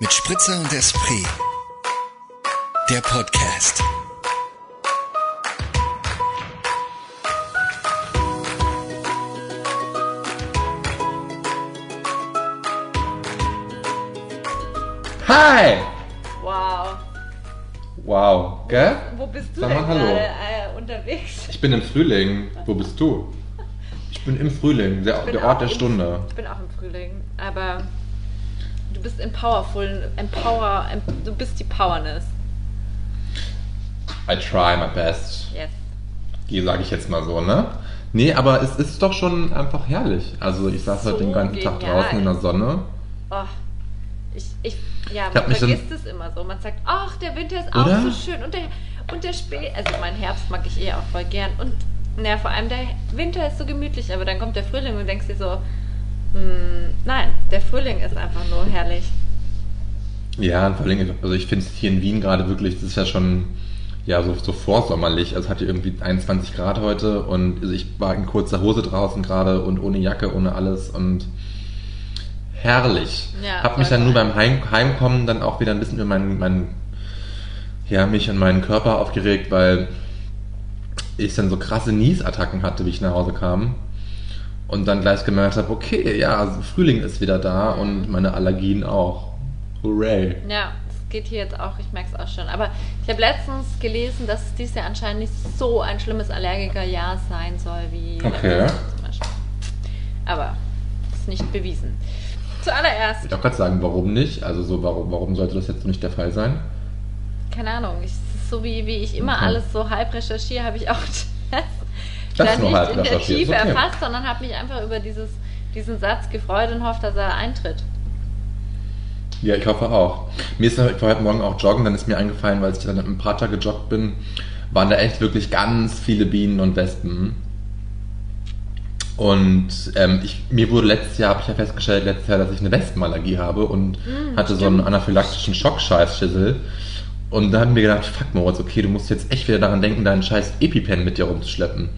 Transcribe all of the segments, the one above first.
Mit Spritzer und Esprit. Der Podcast. Hi! Wow. Wow, gell? Wo bist du Sag denn mal Hallo. gerade äh, unterwegs? Ich bin im Frühling. Wo bist du? Ich bin im Frühling, der, der Ort der im- Stunde. Ich bin auch im Frühling, aber bist in Powerful, Empower, em, du bist die Powerness. I try my best. Yes. Die sage ich jetzt mal so, ne? Nee, aber es ist doch schon einfach herrlich. Also ich saß So heute den ganzen Tag genial. draußen in der Sonne. Oh. Ich, ich, ja, man vergisst es immer so. Man sagt, ach, der Winter ist auch Oder? so schön und der, und der Spät, also mein Herbst mag ich eh auch voll gern und naja, vor allem der Winter ist so gemütlich, aber dann kommt der Frühling und du denkst dir so, hm, nein, der Frühling ist einfach nur herrlich. Ja, vor allem, also ich finde es hier in Wien gerade wirklich, das ist ja schon ja so, so vorsommerlich. Also es hatte irgendwie 21 Grad heute und also ich war in kurzer Hose draußen gerade und ohne Jacke, ohne alles und herrlich. Ja, Hab mich dann nur beim Heim, Heimkommen dann auch wieder ein bisschen über meinen, meinen ja, mich und meinen Körper aufgeregt, weil ich dann so krasse Niesattacken hatte, wie ich nach Hause kam. Und dann gleich gemerkt habe, okay, ja, Frühling ist wieder da und meine Allergien auch. Hooray. Ja, es geht hier jetzt auch, ich merke es auch schon. Aber ich habe letztens gelesen, dass es dieses Jahr anscheinend nicht so ein schlimmes Allergikerjahr sein soll wie Okay. zum Beispiel. Aber ist nicht bewiesen. Zuallererst, Ich wollte auch gerade sagen, warum nicht? Also so, warum, warum sollte das jetzt nicht der Fall sein? keine Ahnung, ich, so wie, wie ich immer Okay. alles so halb recherchiere, habe ich auch das, Das dann nicht in der Tiefe okay. erfasst, sondern habe mich einfach über dieses, diesen Satz gefreut und hofft, dass er eintritt. Ja, ich hoffe auch. Mir ist ich war heute Morgen auch joggen, dann ist mir eingefallen, weil ich dann im Prater gejoggt bin, waren da echt wirklich ganz viele Bienen und Wespen. Und ähm, ich, mir wurde letztes Jahr, habe ich ja festgestellt, letztes Jahr, dass ich eine Wespenallergie habe und Mm, hatte so einen anaphylaktischen Schockscheißschüssel. Und da haben wir gedacht, fuck Moritz, okay, du musst jetzt echt wieder daran denken, deinen scheiß EpiPen mit dir rumzuschleppen.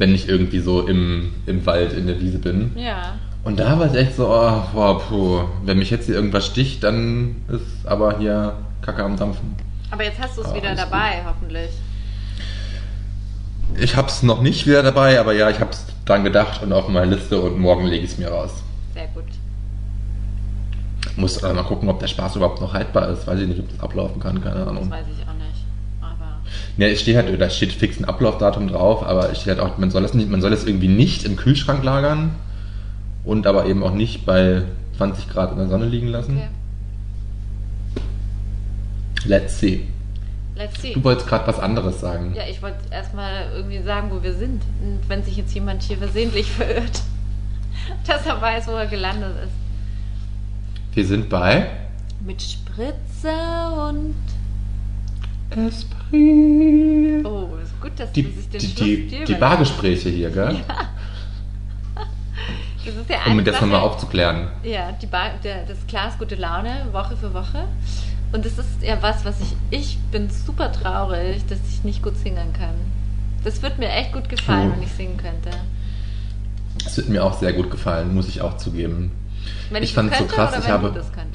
Wenn ich irgendwie so im, im Wald in der Wiese bin. Ja. Und da war es echt so, oh, boah, puh, wenn mich jetzt hier irgendwas sticht, dann ist aber hier Kacke am Dampfen. Aber jetzt hast du es Ah, wieder dabei, hoffentlich. Ich hab's noch nicht wieder dabei, aber ja, ich hab's dran gedacht und auf meiner Liste und morgen lege ich es mir raus. Sehr gut. Muss äh, mal gucken, ob der Spaß überhaupt noch haltbar ist. Weiß ich nicht, ob das ablaufen kann, keine Das Ahnung. weiß ich auch nicht. Ja, es steht halt, da steht fix ein Ablaufdatum drauf, aber es steht halt auch, man soll es nicht, man soll es irgendwie nicht im Kühlschrank lagern und aber eben auch nicht bei 20 Grad in der Sonne liegen lassen. okay. Let's see. Let's see. Du wolltest gerade was anderes sagen. Ja, ich wollte erstmal irgendwie sagen, wo wir sind. Und wenn sich jetzt jemand hier versehentlich verirrt, dass er weiß, wo er gelandet ist. Wir sind bei Mit Spritze und. Esprit. Oh, ist gut, dass Die, du sich den die, die, die. Bargespräche hier, gell? Das ist ja Um das Sache- nochmal aufzuklären. Ja, die Bar, der, das Glas gute Laune, Woche für Woche. Und das ist ja was, was ich. Ich bin super traurig, dass ich nicht gut singen kann. Das würde mir echt gut gefallen, Oh. wenn ich singen könnte. Das wird mir auch sehr gut gefallen, muss ich auch zugeben. Wenn Ich ich, fand's das so krass, ich habe- das könntest.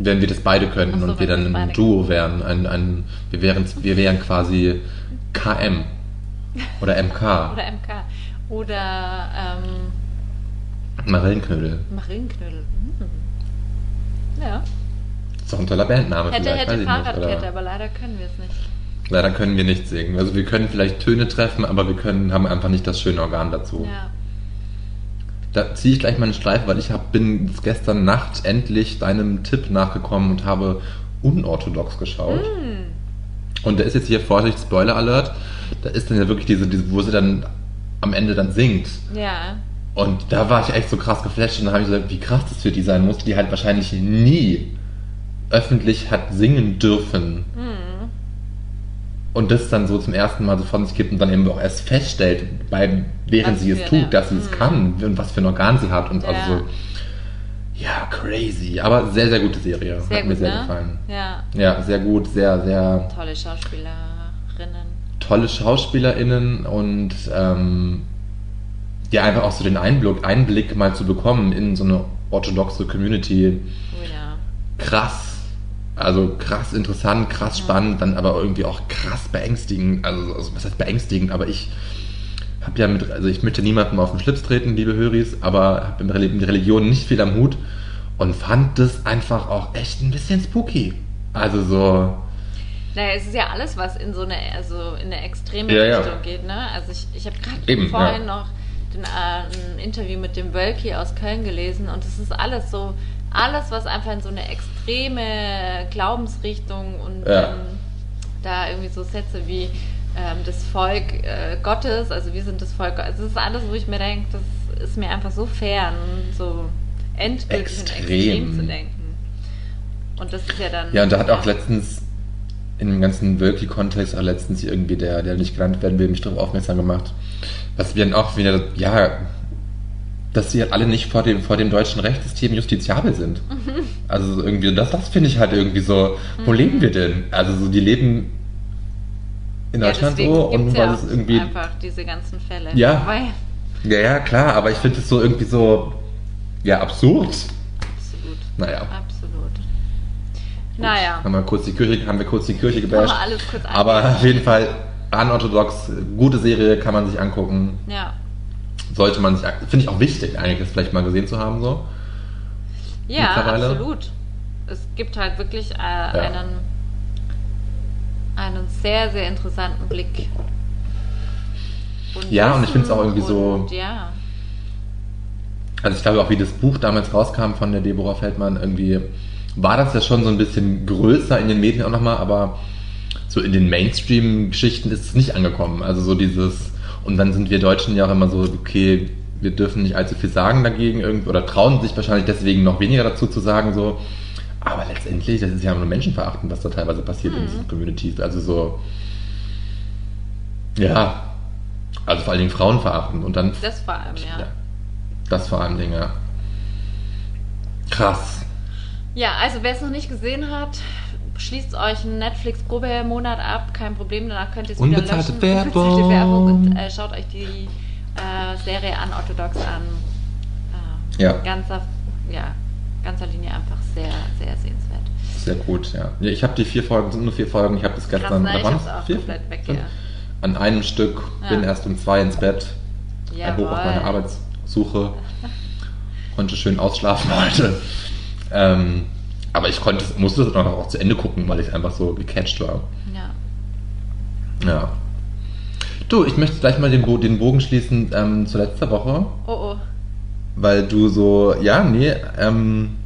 Wenn wir das beide könnten so, und wir dann ein das Duo wären, ein, ein, wir, wären, wir wären quasi KM oder MK, Oder MK. Oder ähm, Marillenknödel. Marillenknödel. Hm. Ja. Ist doch ein toller Bandname Hätte, vielleicht, hätte Fahrradkette, aber leider können wir es nicht. Leider können wir nicht singen. Also wir können vielleicht Töne treffen, aber wir können, haben einfach nicht das schöne Organ dazu. Ja. Da ziehe ich gleich mal eine Streife, weil ich hab, bin gestern Nacht endlich deinem Tipp nachgekommen und habe unorthodox geschaut. Hm. Und da ist jetzt hier Vorsicht, Spoiler Alert, da ist dann ja wirklich diese, diese wo sie dann am Ende dann singt. Ja. Und da war ich echt so krass geflasht und da habe ich gesagt, wie krass das für die sein muss, die halt wahrscheinlich nie öffentlich hat singen dürfen. Hm. Und das dann so zum ersten Mal so von sich gibt und dann eben auch erst feststellt, bei, während Was sie es tut, dass sie es Mhm. kann und was für ein Organ sie hat und Ja. also so. Ja, crazy. Aber sehr, sehr gute Serie. Sehr hat gut, mir sehr ne? gefallen. Ja. Ja, sehr gut, sehr, sehr Tolle Schauspielerinnen. tolle SchauspielerInnen und ähm, ja, einfach auch so den Einblick, Einblick mal zu bekommen in so eine orthodoxe Community. Oh ja. Krass. Also krass interessant, krass spannend, dann aber irgendwie auch krass beängstigend. Also, also was heißt beängstigend, aber ich habe ja mit, also ich möchte niemandem auf den Schlips treten, liebe Höris, aber habe mit Religion nicht viel am Hut und fand das einfach auch echt ein bisschen spooky. Also so. Naja, es ist ja alles, was in so eine, also in eine extreme Ja, ja. Richtung geht, ne? Also ich, ich habe gerade vorhin ja. noch den, äh, ein Interview mit dem Wölki aus Köln gelesen und es ist alles so, alles, was einfach in so eine extreme Glaubensrichtung und Ja. ähm, da irgendwie so Sätze wie ähm, das Volk äh, Gottes, also wir sind das Volk Gottes, also das ist alles, wo ich mir denke, das ist mir einfach so fern, so endgültig und Extrem. extrem zu denken. Und das ist ja dann. Ja, und da hat auch letztens in dem ganzen Wölki-Kontext auch letztens irgendwie der, der nicht genannt werden will, mich darauf aufmerksam gemacht, was wir dann auch wieder, ja, dass sie halt alle nicht vor dem, vor dem deutschen Rechtssystem justiziabel sind. Also so irgendwie, das, das finde ich halt irgendwie so, wo leben wir denn? Also so, die leben in Ja, Deutschland so und ja es auch irgendwie, einfach diese ganzen Fälle. Ja. Ja, ja, klar, aber ich finde es so irgendwie so, ja, absurd. absolut. Naja. Absolut. Naja. Haben wir kurz die Kirche, haben wir kurz die Kirche gebasht. Aber auf jeden Fall unorthodox, gute Serie, kann man sich angucken. Ja. Sollte man sich, finde ich auch wichtig, eigentlich das vielleicht mal gesehen zu haben so. Ja, absolut. Es gibt halt wirklich äh, einen, einen sehr, sehr interessanten Blick. Ja, und ich find's auch Wissen irgendwie so- und, Ja. Also ich glaube auch, wie das Buch damals rauskam von der Deborah Feldmann, irgendwie war das ja schon so ein bisschen größer in den Medien auch nochmal, aber so in den Mainstream-Geschichten ist es nicht angekommen. Also so dieses, und dann sind wir Deutschen ja auch immer so, okay, wir dürfen nicht allzu viel sagen dagegen irgendwie, oder trauen sich wahrscheinlich deswegen noch weniger dazu zu sagen, so. Aber letztendlich, das ist ja nur menschenverachtend, was da teilweise passiert in diesen Communities. Also so, ja, also vor allen Dingen Frauen verachten und dann Das vor allem, ja. ja. Das vor allen Dingen, ja. Krass. Ja, also wer es noch nicht gesehen hat, schließt euch einen Netflix-Probemonat ab, kein Problem, danach könnt ihr es wieder löschen. Werbung. Unbezahlte Werbung und äh, schaut euch die äh, Serie an, Orthodox an. Äh, Ja. Ganzer, ja, ganzer Linie einfach sehr, sehr sehenswert. Sehr gut, ja. ja ich habe die vier Folgen, sind nur vier Folgen. Ich habe das Krass, gestern ne? Auch vier? komplett weg, ja. an einem Stück, bin Ja. erst um zwei ins Bett. Ein Hoch auf meine. Arbeitssuche. Konnte schön ausschlafen heute. Ähm, aber ich konnte, musste es auch noch auch zu Ende gucken, weil ich einfach so gecatcht war. Ja. Ja. Du, ich möchte gleich mal den, Bo den Bogen schließen ähm, zu letzter Woche. Oh oh. Weil du so, ja, nee, ähm,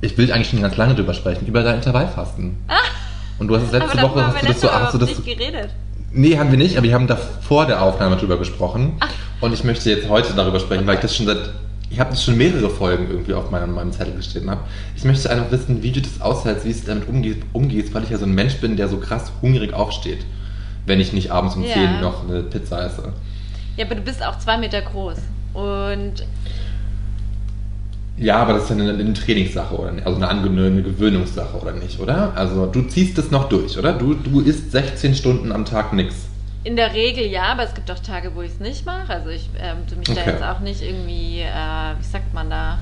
ich will eigentlich schon ganz lange drüber sprechen, über dein Intervallfasten. Und du hast es letzte Woche, hast du das so, hast du das, nicht geredet. nee, haben wir nicht, aber wir haben da vor der Aufnahme drüber gesprochen. Ach. Und ich möchte jetzt heute darüber sprechen, weil ich das schon seit, ich habe das schon mehrere Folgen irgendwie auf meinem, meinem Zettel gestehen habe. Ich möchte einfach wissen, wie du das aushältst, wie du damit umgehst, umgehst, weil ich ja so ein Mensch bin, der so krass hungrig aufsteht, wenn ich nicht abends um Ja. 10 noch eine Pizza esse. Ja, aber du bist auch zwei Meter groß. Und Ja, aber das ist ja eine, eine Trainingssache oder nicht? Also eine, Angewöhn- eine Gewöhnungssache oder nicht, oder? Also du ziehst es noch durch, oder? Du, du isst 16 Stunden am Tag nix. In der Regel ja, aber es gibt auch Tage, wo ich es nicht mache. Also ich ähm, tu mich da Okay. jetzt auch nicht irgendwie, äh, wie sagt man da,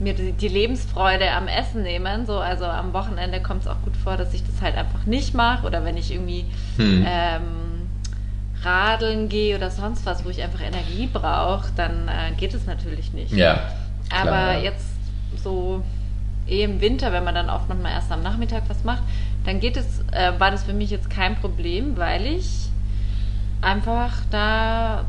mir die, die Lebensfreude am Essen nehmen. So, also am Wochenende kommt es auch gut vor, dass ich das halt einfach nicht mache. Oder wenn ich irgendwie Hm. ähm, radeln gehe oder sonst was, wo ich einfach Energie brauche, dann äh, geht es natürlich nicht. Ja. klar, Aber ja. jetzt so eh im Winter, wenn man dann oft manchmal erst am Nachmittag was macht, dann geht es, äh, war das für mich jetzt kein Problem, weil ich einfach da,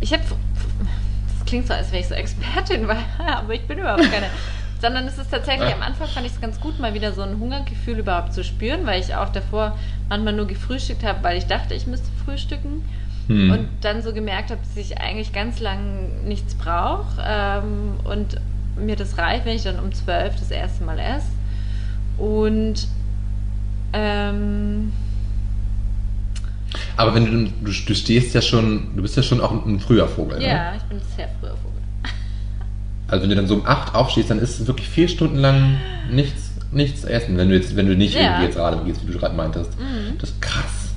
ich habe, das klingt so, als wäre ich so Expertin, weil, aber ich bin überhaupt keine. Sondern es ist tatsächlich, am Anfang fand ich es ganz gut, mal wieder so ein Hungergefühl überhaupt zu spüren, weil ich auch davor manchmal nur gefrühstückt habe, weil ich dachte, ich müsste frühstücken Hm. und dann so gemerkt habe, dass ich eigentlich ganz lang nichts brauche ähm, und mir das reicht, wenn ich dann um 12 das erste Mal esse. Und ähm, Aber wenn du, du, du stehst ja schon, du bist ja schon auch ein früher Vogel. Ne? ja, ich bin ein sehr früher Vogel. Also wenn du dann so um 8 aufstehst, dann ist es wirklich vier Stunden lang nichts, nichts essen, wenn du jetzt, wenn du nicht Ja. irgendwie jetzt gerade gehst, wie du gerade meintest. Mhm. Das ist krass.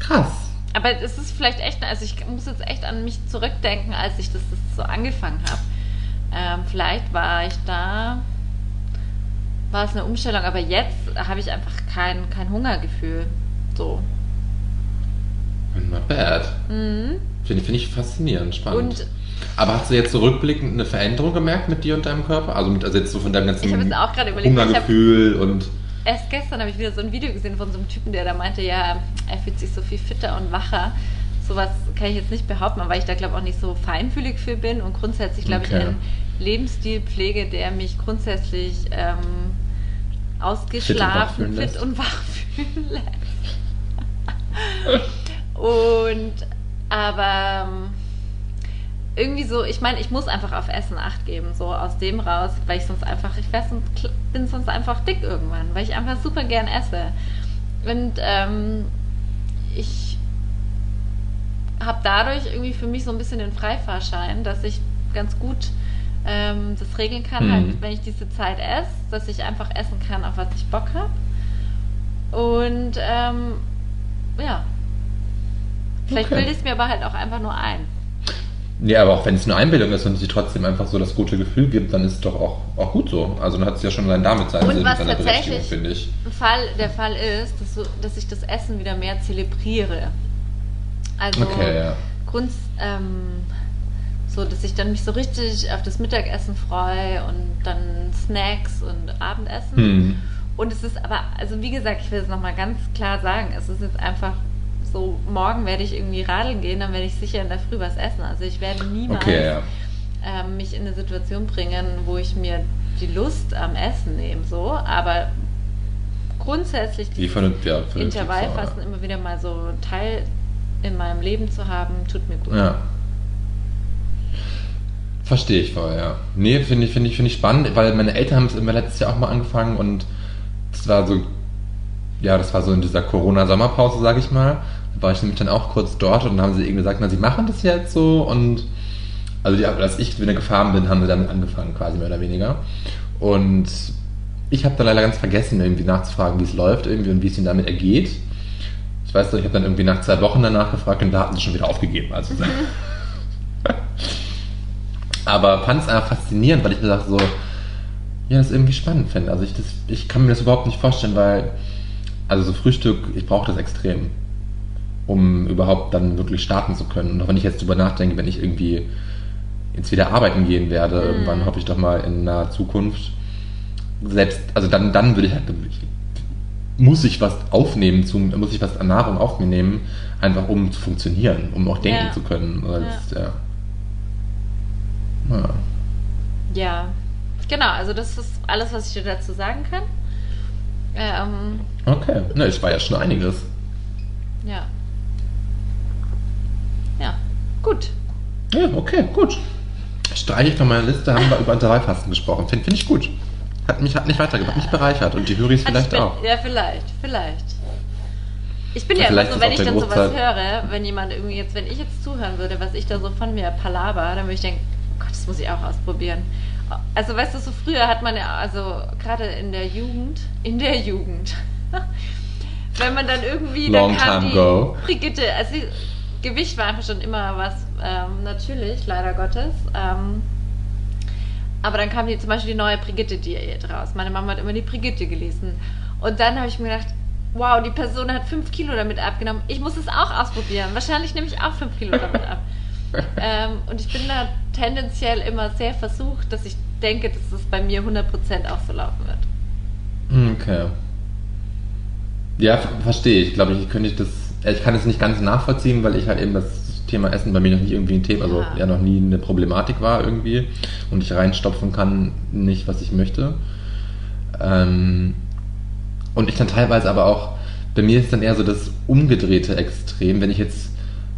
Krass. Aber es ist vielleicht echt, also ich muss jetzt echt an mich zurückdenken, als ich das, das so angefangen habe. Ähm, vielleicht war ich da war es eine Umstellung, aber jetzt habe ich einfach kein, kein Hungergefühl. So. Not bad. Mhm. Finde find ich faszinierend, spannend. Und Aber hast du jetzt so rückblickend eine Veränderung gemerkt mit dir und deinem Körper? Also, mit, also jetzt so von deinem ganzen Ich habe jetzt auch gerade überlegt, ich hab- Hungergefühl und. erst gestern habe ich wieder so ein Video gesehen von so einem Typen, der da meinte, ja, er fühlt sich so viel fitter und wacher. Sowas kann ich jetzt nicht behaupten, weil ich da glaube auch nicht so feinfühlig für bin und grundsätzlich glaube ich Okay. Lebensstil pflege, der mich grundsätzlich ähm, ausgeschlafen, fit und wach fühlen lässt. und aber ähm, irgendwie so, ich meine, ich muss einfach auf Essen Acht geben, so aus dem raus, weil ich sonst einfach, ich weiß, sonst bin sonst einfach dick irgendwann, weil ich einfach super gern esse. Und ähm, ich habe dadurch irgendwie für mich so ein bisschen den Freifahrschein, dass ich ganz gut ähm, das regeln kann, Mhm. halt, wenn ich diese Zeit esse, dass ich einfach essen kann, auf was ich Bock habe. Und ähm, ja, vielleicht Okay. bilde ich es mir aber halt auch einfach nur ein. Nee, aber auch wenn es eine Einbildung ist und es dir trotzdem einfach so das gute Gefühl gibt, dann ist es doch auch, auch gut so. Also dann hat es ja schon allein damit seinen Und Sinn, was seine tatsächlich- finde ich. Fall, der Fall ist, dass, so, dass ich das Essen wieder mehr zelebriere. Also Okay, ja. Grund, ähm, so, dass ich dann mich so richtig auf das Mittagessen freue und dann Snacks und Abendessen. Hm. Und es ist aber, also wie gesagt, ich will es nochmal ganz klar sagen, es ist jetzt einfach so, morgen werde ich irgendwie radeln gehen, dann werde ich sicher in der Früh was essen. Also ich werde niemals Okay, ja. ähm, mich in eine Situation bringen, wo ich mir die Lust am Essen nehme, so, aber grundsätzlich vernünftig, ja, Intervallfasten immer wieder mal so Teil in meinem Leben zu haben, tut mir gut. Ja. Verstehe ich voll, ja. Nee, finde ich, finde ich, finde ich spannend, weil meine Eltern haben es immer letztes Jahr auch mal angefangen und das war so, ja, das war so in dieser Corona-Sommerpause, sage ich mal. Da war ich nämlich dann auch kurz dort und dann haben sie irgendwie gesagt, na, sie machen das jetzt so und also die, als ich wieder gefahren bin, haben sie damit angefangen, quasi mehr oder weniger. Und ich habe dann leider ganz vergessen, irgendwie nachzufragen, wie es läuft irgendwie und wie es ihnen damit ergeht. Ich weiß noch, ich habe dann irgendwie nach zwei Wochen danach gefragt und da hatten sie schon wieder aufgegeben. Also aber fand es einfach faszinierend, weil ich mir dachte so, ja, das irgendwie spannend finde. Also ich, das, ich kann mir das überhaupt nicht vorstellen, weil, also so Frühstück, ich brauche das extrem, um überhaupt dann wirklich starten zu können. Und auch wenn ich jetzt drüber nachdenke, wenn ich irgendwie jetzt wieder arbeiten gehen werde, Mhm. irgendwann hoffe ich doch mal in naher Zukunft, selbst, also dann, dann würde ich halt, muss ich was aufnehmen, zum, muss ich was an Nahrung auf mir nehmen, einfach um zu funktionieren, um auch denken Ja. zu können. Weil es, ja. Ja. Ja, genau, also das ist alles, was ich dir dazu sagen kann. Ähm, Okay, ne, es war ja schon einiges. ja. Ja, gut. Ja, okay, gut. Streiche ich von meiner Liste, haben wir über Intervallfasten gesprochen. Finde find ich gut. Hat mich, hat mich weitergebracht, mich bereichert und die ich vielleicht bin, auch. Ja, vielleicht, vielleicht. Ich bin Ja, ja immer so, wenn ich dann sowas höre, wenn jemand irgendwie jetzt, wenn ich jetzt zuhören würde, was ich da so von mir palaber, dann würde ich denken, das muss ich auch ausprobieren. Also weißt du, so früher hat man ja, also gerade in der Jugend, in der Jugend, wenn man dann irgendwie, Long dann kam die ago. Brigitte, also Gewicht war einfach schon immer was, ähm, natürlich, leider Gottes. Ähm, aber dann kam die, zum Beispiel die neue Brigitte-Diät raus. Meine Mama hat immer die Brigitte gelesen. Und dann habe ich mir gedacht, wow, die Person hat 5 Kilo damit abgenommen. Ich muss es auch ausprobieren. Wahrscheinlich nehme ich auch 5 Kilo damit ab. ähm, und ich bin da tendenziell immer sehr versucht, dass ich denke, dass es bei mir 100% auch so laufen wird. Okay. Ja, ver- verstehe ich. Ich glaube, ich könnte ich das, äh, ich kann es nicht ganz nachvollziehen, weil ich halt eben das Thema Essen bei mir noch nie irgendwie ein Thema, also Ja. ja noch nie eine Problematik war irgendwie und ich reinstopfen kann nicht, was ich möchte. Ähm, und ich dann teilweise aber auch, bei mir ist dann eher so das umgedrehte Extrem, wenn ich jetzt,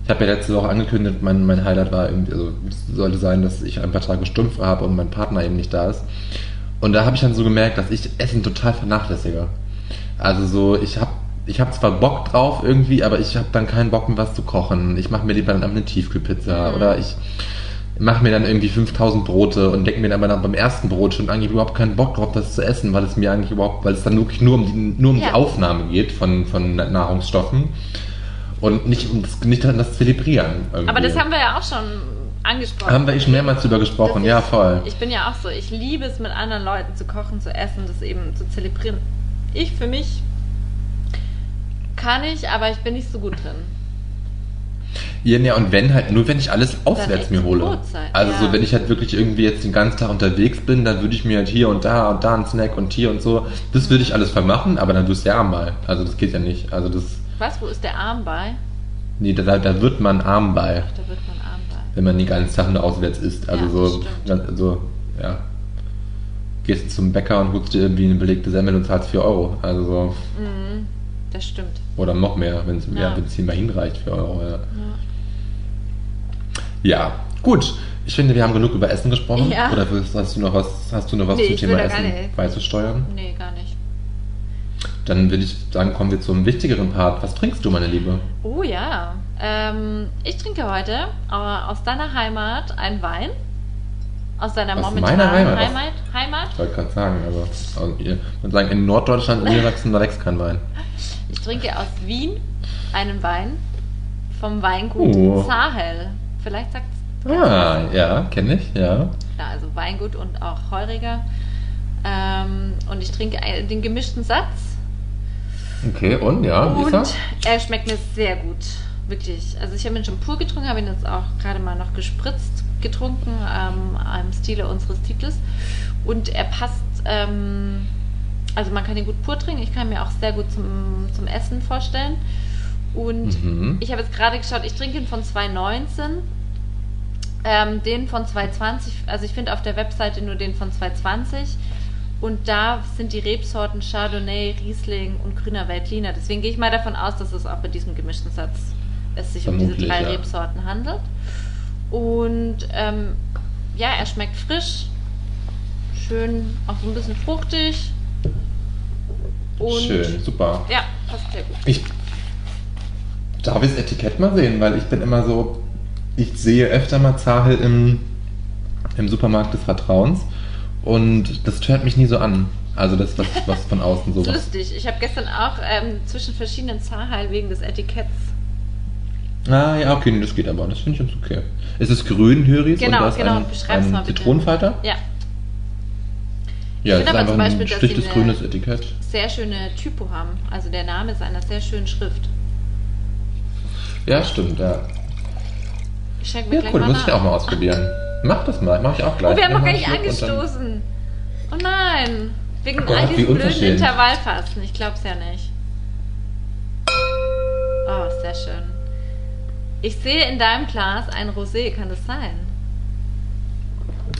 ich habe ja letzte Woche angekündigt, mein, mein Highlight war irgendwie, also es sollte sein, dass ich ein paar Tage Stumpf habe und mein Partner eben nicht da ist. Und da habe ich dann so gemerkt, dass ich Essen total vernachlässige. Also so, ich habe ich hab zwar Bock drauf irgendwie, aber ich habe dann keinen Bock mehr was zu kochen. Ich mache mir lieber dann eine Tiefkühlpizza Mhm. oder ich mache mir dann irgendwie 5000 Brote und denke mir dann aber dann beim ersten Brot schon eigentlich überhaupt keinen Bock drauf, das zu essen, weil es mir eigentlich überhaupt, weil es dann wirklich nur um die, nur um Ja. die Aufnahme geht von, von Nahrungsstoffen und nicht um das, nicht das Zelebrieren. Irgendwie. Aber das haben wir ja auch schon angesprochen. Haben wir eh schon mehrmals drüber gesprochen, dass ja, ich- voll. Ich bin ja auch so, ich liebe es mit anderen Leuten zu kochen, zu essen, das eben zu zelebrieren. Ich für mich kann ich, aber ich bin nicht so gut drin. Ja, ja, und wenn halt, nur wenn ich alles auswärts mir hole. Also ja. so, wenn ich halt wirklich irgendwie jetzt den ganzen Tag unterwegs bin, dann würde ich mir halt hier und da und da einen Snack und hier und so, das würde ich alles vermachen, aber dann wirst du ja bei. Also das geht ja nicht. Also das, Was, wo ist der Arm bei? nee, da, da wird man arm bei, Ach, da wird man arm bei. wenn man den ganzen Tag nur auswärts isst. Also Ja, so, stimmt. ganz- so, ja. Gehst du zum Bäcker und holst dir irgendwie eine belegte Semmel und zahlst 4 Euro. Also so, Mhm, das stimmt. oder noch mehr, wenn es Ja. ja. wenn's hier mal hinreicht, 4 Euro, ja. Ja. Ja, gut. Ich finde, wir haben genug über Essen gesprochen. Ja. Oder hast du noch was, hast du noch was Nee, zum Thema Essen nicht. beizusteuern? Nee, gar nicht. Dann würde ich sagen, kommen wir zum wichtigeren Part. Was trinkst du, meine Liebe? Oh ja. Ähm, ich trinke heute aus deiner Heimat einen Wein. Aus deiner Aus momentanen meiner Heimat? Heimat. Heimat. Ich wollte gerade sagen, also, also ihr würdet sagen, in Norddeutschland und Niedersachsen, da wächst kein Wein. Ich trinke aus Wien einen Wein vom Weingut Oh. Zahel. Vielleicht sagt Ah, ja, kenne ich, ja. Ja, also Weingut und auch Heuriger. Ähm, und ich trinke den gemischten Satz. Okay, und ja, wie ist und er? er schmeckt mir sehr gut. Wirklich. Also ich habe ihn schon pur getrunken, habe ihn jetzt auch gerade mal noch gespritzt getrunken, ähm, im Stile unseres Titels. Und er passt, ähm, also man kann ihn gut pur trinken. Ich kann ihn mir auch sehr gut zum, zum Essen vorstellen. Und Mhm. ich habe jetzt gerade geschaut, ich trinke ihn von 2019. Ähm, den von 220, also ich finde auf der Webseite nur den von 220 und da sind die Rebsorten Chardonnay, Riesling und grüner Veltliner. Deswegen gehe ich mal davon aus, dass es auch bei diesem gemischten Satz es sich um diese Vermutlich, drei ja. Rebsorten handelt. Und ähm, ja, er schmeckt frisch, schön, auch so ein bisschen fruchtig. Und Schön, super. Ja, passt sehr gut. Ich darf ich das Etikett mal sehen, weil ich bin immer so, ich sehe öfter mal Zahel im, im Supermarkt des Vertrauens und das stört mich nie so an. Also das, was, was von außen sowas. lustig. Ich habe gestern auch ähm, zwischen verschiedenen Zahlen wegen des Etiketts. Ah ja, okay, nee, das geht aber. Das finde ich ganz okay. Es ist grün, Höris, Genau, und da ist genau, ein, beschreib's ein mal bitte. Zitronenfalter. Ja, Ja, finde es ist aber einfach zum ein Beispiel, dass schlichtes grünes Etikett. sehr schöne Typo haben. Also der Name ist einer sehr schönen Schrift. Ja, stimmt, ja. Ich schenke mir Ja, gleich cool, mal muss ich nach. auch mal ausprobieren. Mach das mal, mach ich auch gleich. Oh, wir haben noch gar nicht angestoßen. Oh nein. Wegen Oh Gott, all diesen blöden. Intervallfasten. Ich glaub's ja nicht. Oh, sehr schön. Ich sehe in deinem Glas ein Rosé. Kann das sein?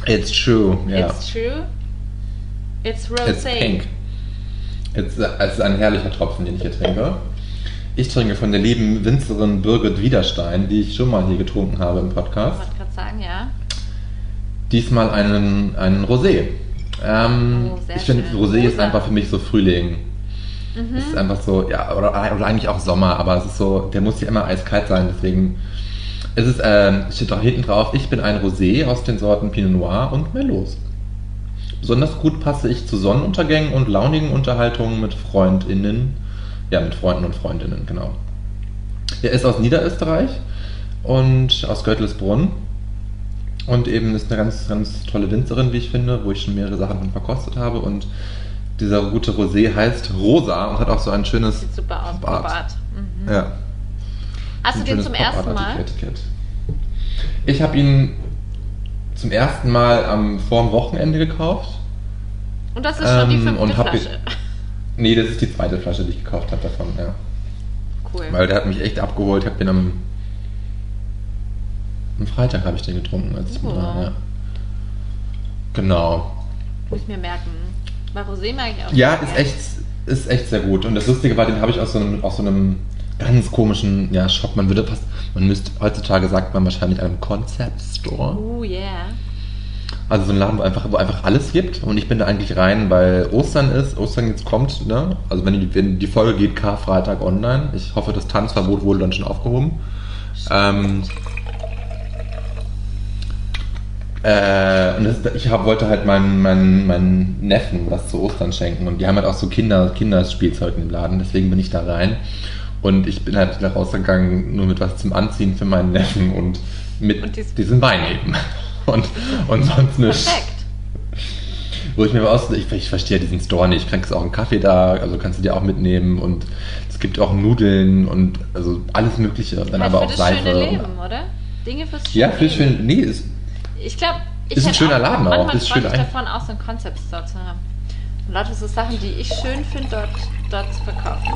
It's true, ja. It's true. It's rosé. It's pink. It's, äh, es ist ein herrlicher Tropfen, den ich hier trinke. Ich trinke von der lieben Winzerin Birgit Widerstein, die ich schon mal hier getrunken habe im Ich Podcast. wollte gerade sagen, ja. Diesmal einen, einen Rosé. Ähm, Oh, ich finde. Rosé ist einfach für mich so Frühling. Mhm. Es ist einfach so, ja, oder, oder eigentlich auch Sommer, aber es ist so, der muss ja immer eiskalt sein, deswegen. Es ist, ähm, steht auch hinten drauf, ich bin ein Rosé aus den Sorten Pinot Noir und Merlot. Besonders gut passe ich zu Sonnenuntergängen und launigen Unterhaltungen mit FreundInnen. Ja, mit Freunden und Freundinnen, genau. Er ist aus Niederösterreich und aus Göttelsbrunn. Und eben ist eine ganz, ganz tolle Winzerin, wie ich finde, wo ich schon mehrere Sachen von verkostet habe. Und dieser gute Rosé heißt Rosa und hat auch so ein schönes Sieht super aus. Pop-Art. Mhm. Ja, Hast du ein den schönes zum ersten Mal? Pop-Art-Etikett. Ich habe ihn zum ersten Mal am vorm Wochenende gekauft. Und das ist schon die Ähm, fünfte und hab Flasche. Nee, das ist die zweite Flasche, die ich gekauft habe davon, ja. Cool. Weil der hat mich echt abgeholt. Ich habe den am, am Freitag habe ich den getrunken, als ich Oh. war, ja. Genau. Muss ich mir merken. Bei Rosé mag ich auch. Ja, ist echt, ist echt sehr gut. Und das Lustige war, den habe ich aus so einem, aus so einem ganz komischen ja, Shop. Man würde fast, man müsste, heutzutage sagt man wahrscheinlich einem Concept Store. Oh yeah. Also so ein Laden, wo einfach, wo einfach alles gibt. Und ich bin da eigentlich rein, weil Ostern ist. Ostern jetzt kommt, ne? Also wenn die, wenn die Folge geht, Karfreitag online. Ich hoffe, das Tanzverbot wurde dann schon aufgehoben. Ähm, äh, und das, ich hab, wollte halt meinen, meinen, meinen Neffen was zu Ostern schenken. Und die haben halt auch so Kinder, Kinderspielzeug im Laden. Deswegen bin ich da rein. Und ich bin halt wieder rausgegangen, nur mit was zum Anziehen für meinen Neffen. Und Mit Und dies- diesem Wein eben. Und, und sonst nicht. Perfekt. Wo ich mir aber aus, ich, ich verstehe diesen Store nicht. Kriegst auch einen Kaffee da, also kannst du dir auch mitnehmen und es gibt auch Nudeln und also alles Mögliche. Dann Halt aber auch Seife. schöne Leben, oder? Dinge fürs schöne Ja, für Leben. schön. Nee, ist, Ich glaube, ich Ist ein schöner Laden auch, ist schön ich ein- davon, auch so einen Concept Store zu haben. Und lauter so Sachen, die ich schön finde, dort, dort zu verkaufen.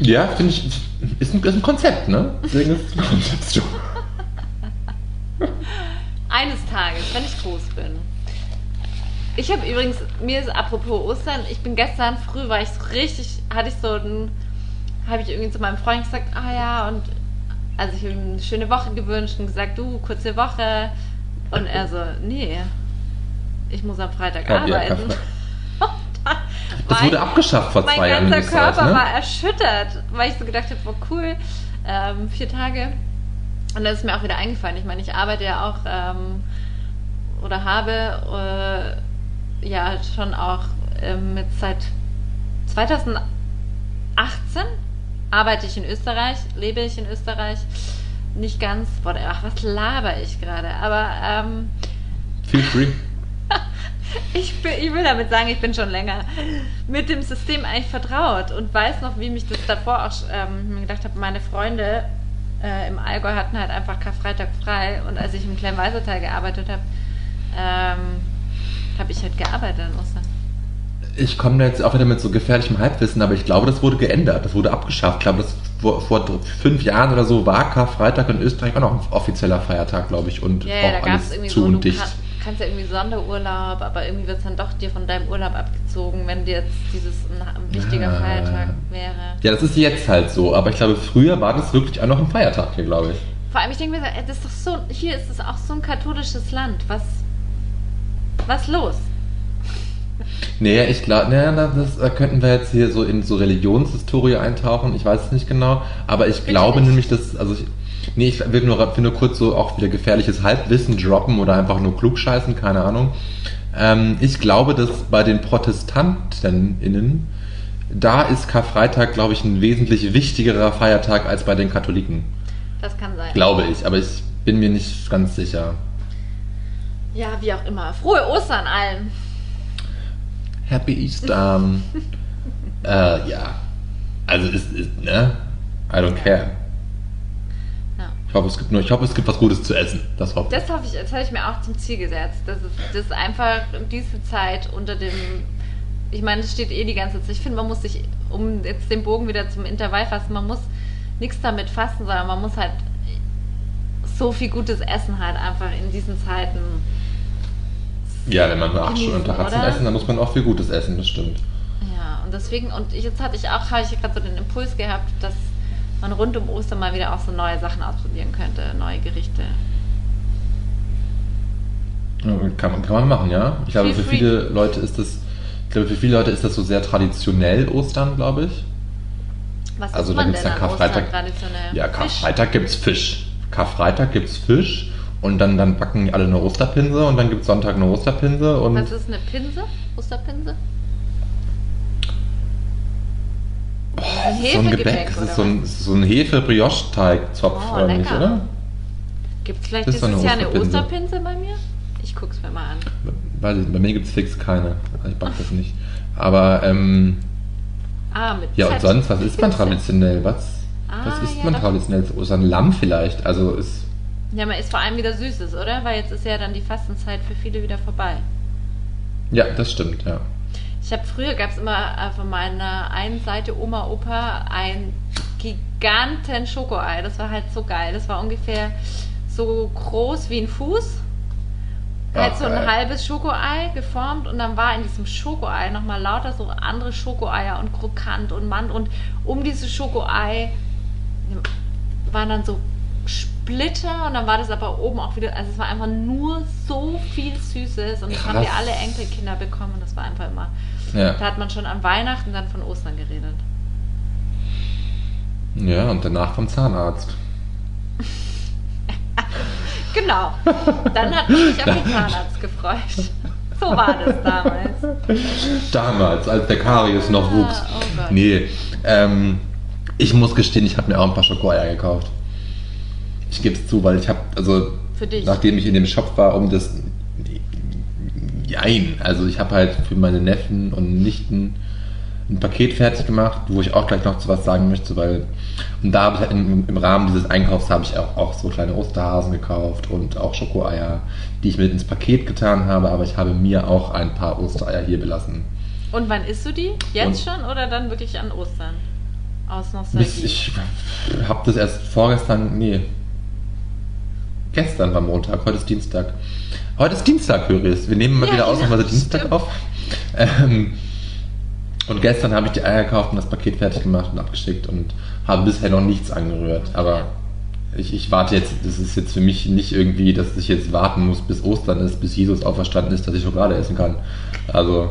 ja, finde ich, ist ein, ist ein Konzept, ne? Deswegen ist es ein Konzept. Eines Tages, wenn ich groß bin. Ich habe übrigens, mir ist apropos Ostern, ich bin gestern früh, war ich so richtig, hatte ich so ein, habe ich irgendwie zu meinem Freund gesagt, ah ja, und also ich habe ihm eine schöne Woche gewünscht und gesagt, du, kurze Woche. Und er so, nee, ich muss am Freitag Ja, ja, arbeiten. Dann Das wurde abgeschafft vor zwei mein Jahren. in ganzer Körper ne? war erschüttert, weil ich so gedacht habe, boah, cool, ähm, vier Tage. Und dann ist mir auch wieder eingefallen. Ich meine, ich arbeite ja auch ähm, oder habe äh, ja schon auch ähm, mit seit 2018 arbeite ich in Österreich, lebe ich in Österreich. Nicht ganz, boah, ach, was laber ich gerade, aber ähm, Feel free. ich, bin, ich will damit sagen, ich bin schon länger mit dem System eigentlich vertraut und weiß noch, wie mich das davor auch ähm, gedacht habe, meine Freunde äh, im Allgäu hatten halt einfach Karfreitag frei und als ich im Kleinweisertal gearbeitet habe, ähm, habe ich halt gearbeitet in Ostern. Ich komme da jetzt auch wieder mit so gefährlichem Halbwissen, aber ich glaube, das wurde geändert. Das wurde abgeschafft. Ich glaube, das vor, fünf Jahren oder so war Karfreitag in Österreich auch noch ein offizieller Feiertag, glaube ich. Und Ja, ja, da auch gab es alles irgendwie zu so, und du dicht. kann, kannst ja irgendwie Sonderurlaub, aber irgendwie wird es dann doch dir von deinem Urlaub abgezogen, wenn dir jetzt dieses ein, wichtiger Ja. Feiertag wäre. Ja, das ist jetzt halt so, aber ich glaube, früher war das wirklich auch noch ein Feiertag hier, glaube ich. Vor allem, ich denke mir, das ist doch so, hier ist es auch so ein katholisches Land. Was, was los? Nee, ich glaube, nee, das äh, könnten wir jetzt hier so in so Religionshistorie eintauchen. Ich weiß es nicht genau, aber ich Bitte glaube nicht. nämlich, dass, also ich, nee, ich will nur, will nur kurz so auch wieder gefährliches Halbwissen droppen oder einfach nur klugscheißen, keine Ahnung. Ähm, ich glaube, dass bei den ProtestantInnen, da ist Karfreitag, glaube ich, ein wesentlich wichtigerer Feiertag als bei den Katholiken. Das kann sein. Glaube ich, aber ich bin mir nicht ganz sicher. Ja, wie auch immer. Frohe Ostern allen. Happy Easter. äh, ja. Also ist, ist, ne? I don't care. Ja. Ich hoffe, es gibt nur, ich hoffe, es gibt was Gutes zu essen. Das hoffe ich. Das hoffe ich, das habe ich mir auch zum Ziel gesetzt. Das ist, das ist einfach diese Zeit unter dem. Ich meine, es steht eh die ganze Zeit. Ich finde, man muss sich, um jetzt den Bogen wieder zum Intervall fassen, man muss nichts damit fassen, sondern man muss halt so viel gutes Essen halt einfach in diesen Zeiten. Ja, wenn man nur acht Stunden am Tag hat zum? Essen, dann muss man auch viel Gutes essen, das stimmt. Ja, und deswegen, und jetzt hatte ich auch, habe ich gerade so den Impuls gehabt, dass man rund um Ostern mal wieder auch so neue Sachen ausprobieren könnte, neue Gerichte. Ja, Kann man, kann man machen, ja. Ich glaube, für viele Leute ist das, ich glaube, für viele Leute ist das so sehr traditionell Ostern, glaube ich. Was Also da gibt's denn dann an Karfreitag. Ja, Fisch? Karfreitag gibt's Fisch. Karfreitag gibt's Fisch und dann, dann backen alle eine Osterpinse und dann gibt's Sonntag eine Osterpinse und Was ist eine Pinse? Osterpinse? Oh, Ein es ist so ein Gebäck. Es oder ist so ein, es so ein Hefe-Brioche-Teig-Zopf, Oh, oder nicht, lecker. oder? Gibt es vielleicht Das ist dieses Jahr eine Osterpinse. Bei mir? Ich guck's mir mal an. Weiß ich, bei mir gibt's fix keine. Ich back das nicht. Aber, ähm, Ah, mit ja, und Z. sonst, was isst man traditionell? Was, Ah, was isst ja, man traditionell zu Ostern? Lamm vielleicht. Also ist, Ja, man isst vor allem wieder Süßes, oder? Weil jetzt ist ja dann die Fastenzeit für viele wieder vorbei. ja, das stimmt, ja. Ich habe früher gab es immer äh, von meiner einen Seite Oma Opa ein giganten Schokoei. Das war halt so geil. Das war ungefähr so groß wie ein Fuß. halt Ach, so ein geil. halbes Schokoei geformt und dann war in diesem Schokoei nochmal lauter so andere Schokoeier und krokant und Mann und um dieses Schokoei waren dann so Splitter und dann war das aber oben auch wieder, also es war einfach nur so viel Süßes und das haben wir alle Enkelkinder bekommen und das war einfach immer, Ja, da hat man schon an Weihnachten dann von Ostern geredet. ja und danach vom Zahnarzt. Genau, dann hat man sich auf den Zahnarzt gefreut. So war das damals. Damals, als der Karies noch Ah, wuchs. oh Gott. nee, ähm, ich muss gestehen, ich habe mir auch ein paar Schokoeier gekauft. Ich gebe es zu, weil ich habe, also Für dich. nachdem ich in dem Shop war, um das. Nein, also ich habe halt für meine Neffen und Nichten ein Paket fertig gemacht, wo ich auch gleich noch zu was sagen möchte, weil und da habe ich halt im, im Rahmen dieses Einkaufs habe ich auch, auch so kleine Osterhasen gekauft und auch Schokoeier, die ich mit ins Paket getan habe, aber ich habe mir auch ein paar Ostereier hier belassen. Und wann isst du die? Jetzt Und- schon oder dann wirklich an Ostern? Aus Nostalgie. ich habe das erst vorgestern, nee, gestern war Montag, heute ist Dienstag. Heute ist Dienstag, höre ich. Wir nehmen mal Ja, wieder genau, ausnahmsweise Dienstag stimmt. auf. Ähm, und gestern habe ich die Eier gekauft und das Paket fertig gemacht und abgeschickt und habe bisher noch nichts angerührt. Aber ich, ich warte jetzt, das ist jetzt für mich nicht irgendwie, dass ich jetzt warten muss, bis Ostern ist, bis Jesus auferstanden ist, dass ich Schokolade essen kann. Also,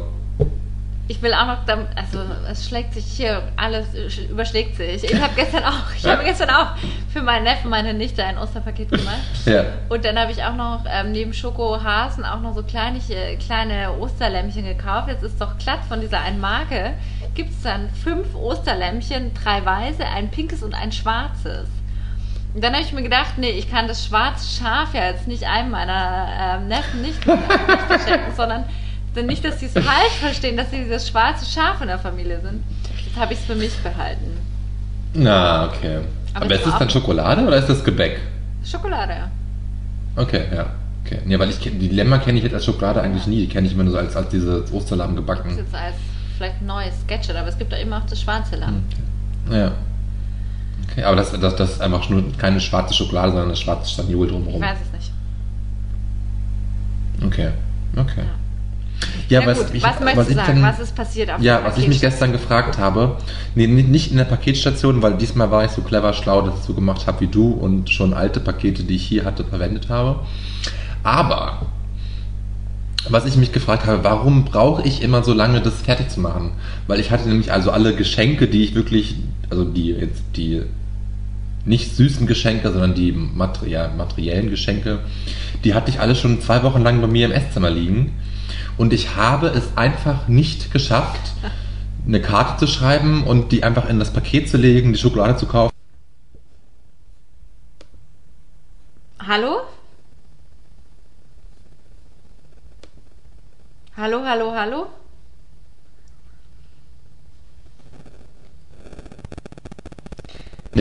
Ich will auch noch, also es schlägt sich hier, alles überschlägt sich. Ich habe gestern auch, ich habe gestern auch für meinen Neffen, meine Nichte ein Osterpaket gemacht. ja. Und dann habe ich auch noch ähm, neben Schokohasen auch noch so kleine, kleine Osterlämmchen gekauft. Jetzt ist doch glatt von dieser einen Marke. Gibt es dann fünf Osterlämmchen, drei weiße, ein pinkes und ein schwarzes. Und dann habe ich mir gedacht, nee, ich kann das schwarze Schaf ja jetzt nicht einem meiner ähm, Neffen nicht, nicht schenken, sondern denn nicht, dass sie es falsch verstehen, dass sie dieses schwarze Schaf in der Familie sind. Jetzt habe ich es für mich behalten. Na, okay. Aber Aber, es ist das dann Schokolade oder ist das Gebäck? Schokolade, ja. Okay, ja. Okay. Ja, weil ich die Lämmer kenne ich jetzt als Schokolade eigentlich nie. Die kenne ich immer nur so als, als diese Osterlamm Das ist gebacken. jetzt als vielleicht neues Gadget, aber es gibt auch immer auch das schwarze Lamm. Ja. Okay, aber das, das, das ist einfach nur keine schwarze Schokolade, sondern eine schwarze Staniol Ich drumherum. weiß es nicht. Okay. Okay. Ja, Na gut, was, möchtest du ich sagen? dann- was ist passiert auf Ja, was ich mich gestern gefragt habe, nee, ni- nicht in der Paketstation, weil diesmal war ich so clever schlau, dass ich so gemacht habe wie du und schon alte Pakete, die ich hier hatte, verwendet habe. Aber was ich mich gefragt habe, warum brauche ich immer so lange, das fertig zu machen? Weil ich hatte nämlich also alle Geschenke, die ich wirklich, also die jetzt die nicht süßen Geschenke, sondern die materiellen Geschenke, die hatte ich alle schon zwei Wochen lang bei mir im Esszimmer liegen. Und ich habe es einfach nicht geschafft, eine Karte zu schreiben und die einfach in das Paket zu legen, die Schokolade zu kaufen. Hallo? Hallo, hallo, hallo?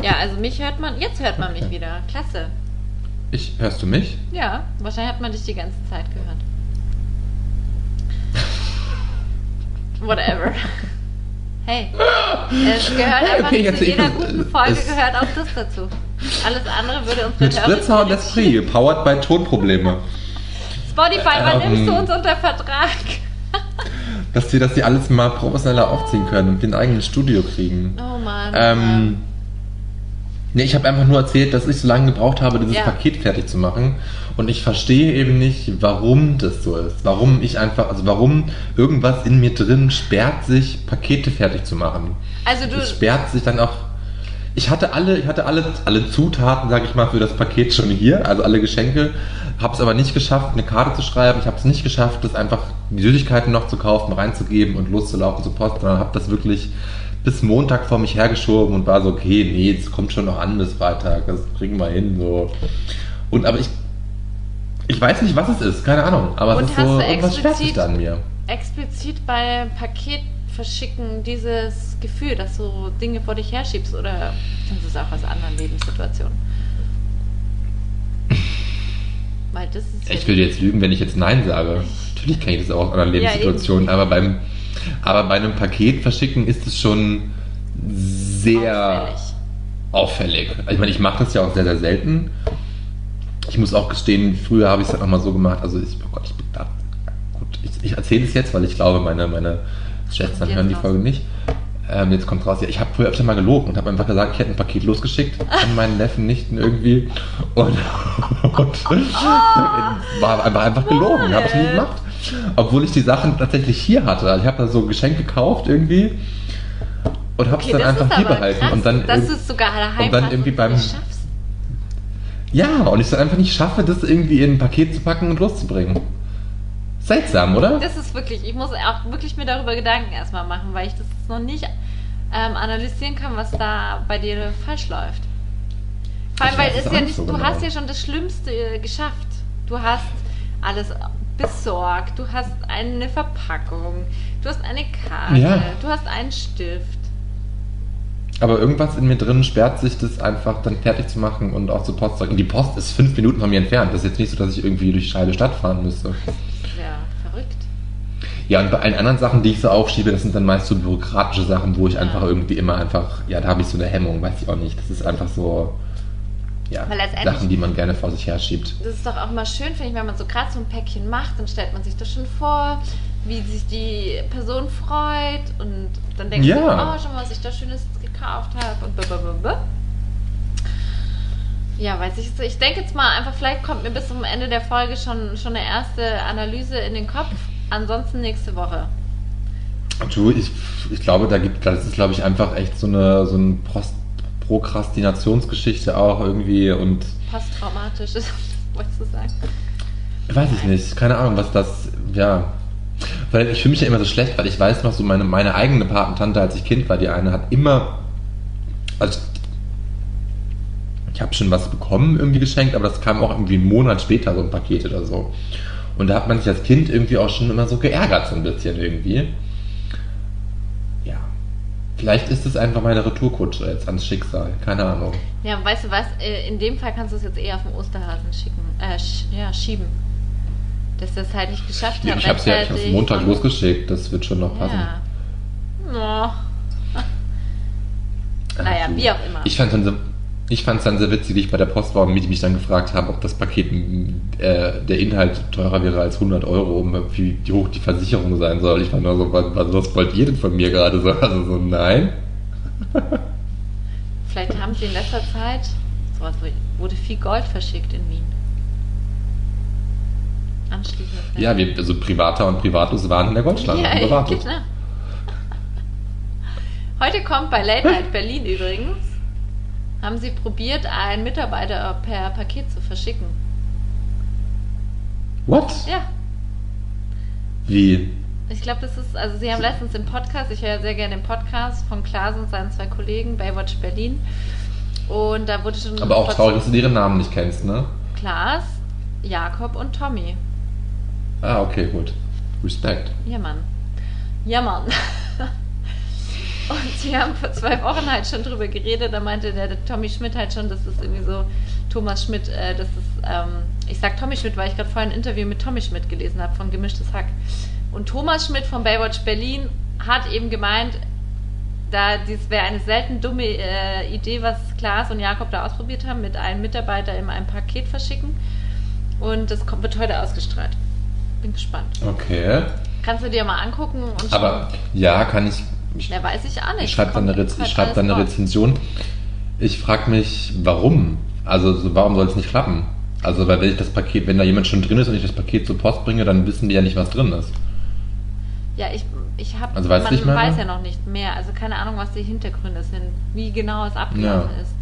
Ja, also mich hört man, jetzt hört man mich wieder. Klasse. Ich, hörst du mich? Ja, wahrscheinlich hat man dich die ganze Zeit gehört. Whatever. Hey, es gehört einfach Okay, zu jeder guten Folge gehört auch das dazu. Alles andere würde uns Mit Spritzer und Esprit, powered by Tonprobleme. Spotify, wann Ähm, nimmst du uns unter Vertrag? Dass die, dass die alles mal professioneller aufziehen können und den eigenen Studio kriegen. Oh Mann. Ähm, nee, ich habe einfach nur erzählt, dass ich so lange gebraucht habe, dieses Ja. Paket fertig zu machen. Und ich verstehe eben nicht, warum das so ist. Warum ich einfach, also warum irgendwas in mir drin sperrt sich, Pakete fertig zu machen. Also du, Es sperrt sich dann auch. Ich hatte alle, ich hatte alle, alle Zutaten, sage ich mal, für das Paket schon hier, also alle Geschenke, habe es aber nicht geschafft, eine Karte zu schreiben. Ich habe es nicht geschafft, das einfach die Süßigkeiten noch zu kaufen, reinzugeben und loszulaufen zur Post, sondern habe das wirklich bis Montag vor mich hergeschoben und war so, okay, nee, es kommt schon noch an bis Freitag, das kriegen wir hin, so. Und aber ich, ich weiß nicht, was es ist, keine Ahnung, aber Und es ist hast so, du irgendwas da an mir. explizit bei Paketverschicken dieses Gefühl, dass du Dinge vor dich herschiebst oder kannst du es auch aus anderen Lebenssituationen? Weil das ist Ich würde jetzt lügen, wenn ich jetzt Nein sage. Natürlich kenne ich das auch aus anderen Ja, Lebenssituationen, aber beim aber bei einem Paket verschicken ist es schon sehr auffällig. auffällig. Also Ich meine, ich mache das ja auch sehr, sehr selten. Ich muss auch gestehen, früher habe ich es dann auch mal so gemacht. Also ich, oh Gott, ich bin da. Gut, ich, ich erzähle es jetzt, weil ich glaube, meine, meine Schwestern Jetzt hören die raus. Folge nicht. Ähm, jetzt kommt raus, ja, ich habe früher öfter mal gelogen und habe einfach gesagt, ich hätte ein Paket losgeschickt an meinen Neffen, Nichten irgendwie. Und, und war einfach, einfach gelogen, habe ich nie gemacht. Obwohl ich die Sachen tatsächlich hier hatte. Also ich habe da so ein Geschenk gekauft irgendwie und habe es Okay, dann einfach hier behalten. krass, und dann dass du es sogar daheim und dann irgendwie beim-. Ja, und ich es einfach nicht schaffe, das irgendwie in ein Paket zu packen und loszubringen. Seltsam, oder? Das ist wirklich, ich muss auch wirklich mir darüber Gedanken erstmal machen, weil ich das noch nicht ähm, analysieren kann, was da bei dir falsch läuft. Vor allem, weil es ja nicht, so du genau. hast ja schon das Schlimmste äh, geschafft. Du hast alles besorgt, du hast eine Verpackung, du hast eine Karte, Ja. du hast einen Stift. Aber irgendwas in mir drin sperrt sich das einfach dann fertig zu machen und auch zur Post zu gehen. Die Post ist fünf Minuten von mir entfernt. Das ist jetzt nicht so, dass ich irgendwie durch die halbe Stadt fahren müsste. Ja verrückt. Ja, und bei allen anderen Sachen, die ich so aufschiebe, das sind dann meist so bürokratische Sachen, wo ich einfach irgendwie immer einfach, ja, da habe ich so eine Hemmung, weiß ich auch nicht. Das ist einfach so, ja, Sachen, die man gerne vor sich her schiebt. Das ist doch auch mal schön, finde ich, wenn man so gerade so ein Päckchen macht, dann stellt man sich das schon vor, wie sich die Person freut und dann denkt Ja. man, oh, schon mal, was ich da Schönes gekauft habe und blablabla. Ja, weiß ich. Ich denke jetzt mal einfach, vielleicht kommt mir bis zum Ende der Folge schon, schon eine erste Analyse in den Kopf. Ansonsten nächste Woche. Du, ich, ich glaube, da gibt, das ist, glaube ich, einfach echt so eine, so eine Prost Prokrastinationsgeschichte auch irgendwie und Posttraumatisch ist, wolltest du sagen? weiß ich nicht, keine Ahnung, was das, ja. Weil ich fühle mich ja immer so schlecht, weil ich weiß noch so, meine, meine eigene Patentante, als ich Kind war, die eine hat immer, also ich habe schon was bekommen, irgendwie geschenkt, aber das kam auch irgendwie einen Monat später, so ein Paket oder so. Und da hat man sich als Kind irgendwie auch schon immer so geärgert, so ein bisschen irgendwie. Ja. Vielleicht ist es einfach meine Retourkutsche jetzt ans Schicksal, keine Ahnung. Ja, weißt du was? Äh, In dem Fall kannst du es jetzt eher auf den Osterhasen schicken. Äh, sch ja, schieben. Dass er es halt nicht geschafft hat. ich habe ja ich hab's rechtzeitig Montag losgeschickt, das wird schon noch passen. Ja. Oh. Naja, du. wie auch immer. Ich fand dann so, ich fand es dann sehr witzig, wie ich bei der Post war und mich dann gefragt habe, ob das Paket äh, der Inhalt teurer wäre als 100 Euro, um wie, hoch die Versicherung sein soll. Ich fand nur so, was, was, wollt ihr denn von mir gerade so? Also so, nein. Vielleicht haben sie in letzter Zeit, sowas wurde viel Gold verschickt in Wien. Anschließend. Ja, wir, also Privater und Privatlos waren in der Goldschlange ja, genau. Heute kommt bei Late Night Berlin übrigens, haben sie probiert, einen Mitarbeiter per Paket zu verschicken. What? Ja, Wie? Ich glaube, das ist, also Sie haben letztens im Podcast, ich höre sehr gerne den Podcast von Klaas und seinen zwei Kollegen, Baywatch Berlin. Und da wurde schon. Aber auch traurig, dass du ihre Namen nicht kennst, ne? Klaas, Jakob und Tommy. Ah, okay, gut. Respekt. Ja, Mann. Ja, Mann. Und sie haben vor zwei Wochen halt schon drüber geredet, da meinte der, der Tommy Schmidt halt schon, dass das irgendwie so, Thomas Schmidt, äh, das ist, ähm, ich sag Tommy Schmidt, weil ich gerade vorhin ein Interview mit Tommy Schmidt gelesen habe von Gemischtes Hack. Und Thomas Schmidt von Baywatch Berlin hat eben gemeint, da dies wäre eine selten dumme äh, Idee, was Klaas und Jakob da ausprobiert haben, mit einem Mitarbeiter in einem Paket verschicken. Und das kommt, wird heute ausgestrahlt. Bin gespannt. Okay. Kannst du dir mal angucken und Aber ja, kann ich. Ich Ja, weiß ich auch nicht. Ich schreibe dann, eine Rez- ich schreib dann eine. Rezension. Ich frage mich, warum? Also so, warum soll es nicht klappen? Also weil wenn ich das Paket, wenn da jemand schon drin ist und ich das Paket zur Post bringe, dann wissen die ja nicht, was drin ist. Ja, ich, ich habe, Also man ich meine? weiß ja noch nicht mehr. Also keine Ahnung, was die Hintergründe sind, wie genau es abgelaufen Ja. ist.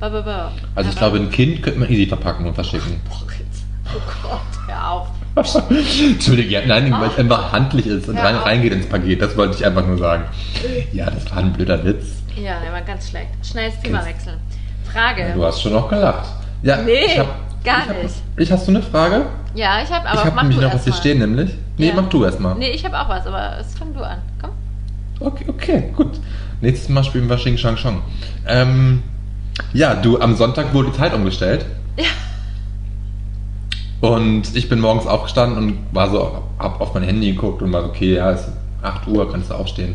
Ba, ba, ba. Also ich Aber- glaube, ein Kind könnte man easy verpacken und verschicken. Oh Gott, hör auf. Entschuldige, ja, nein, weil es einfach handlich ist und Hör rein, reingeht ins Paket. Das wollte ich einfach nur sagen. Ja, das war ein blöder Witz. Ja, der war ganz schlecht. Schnelles Thema wechseln. Frage. Du hast schon noch gelacht. Ja, Nee, ich hab, gar ich hab, nicht. Ich hast du eine Frage? Ja, ich habe, aber ich habe mach nämlich noch was hier stehen, nämlich. Nee, Ja. mach du erstmal. Nee, ich habe auch was, aber es fang du an. Komm. Okay, okay, gut. Nächstes Mal spielen wir Xing Shang Shang. Ähm, ja, du, am Sonntag wurde die Zeit umgestellt. Ja. Und ich bin morgens aufgestanden und war so, hab auf mein Handy geguckt und war so, okay, ja, es ist 8 Uhr, kannst du aufstehen.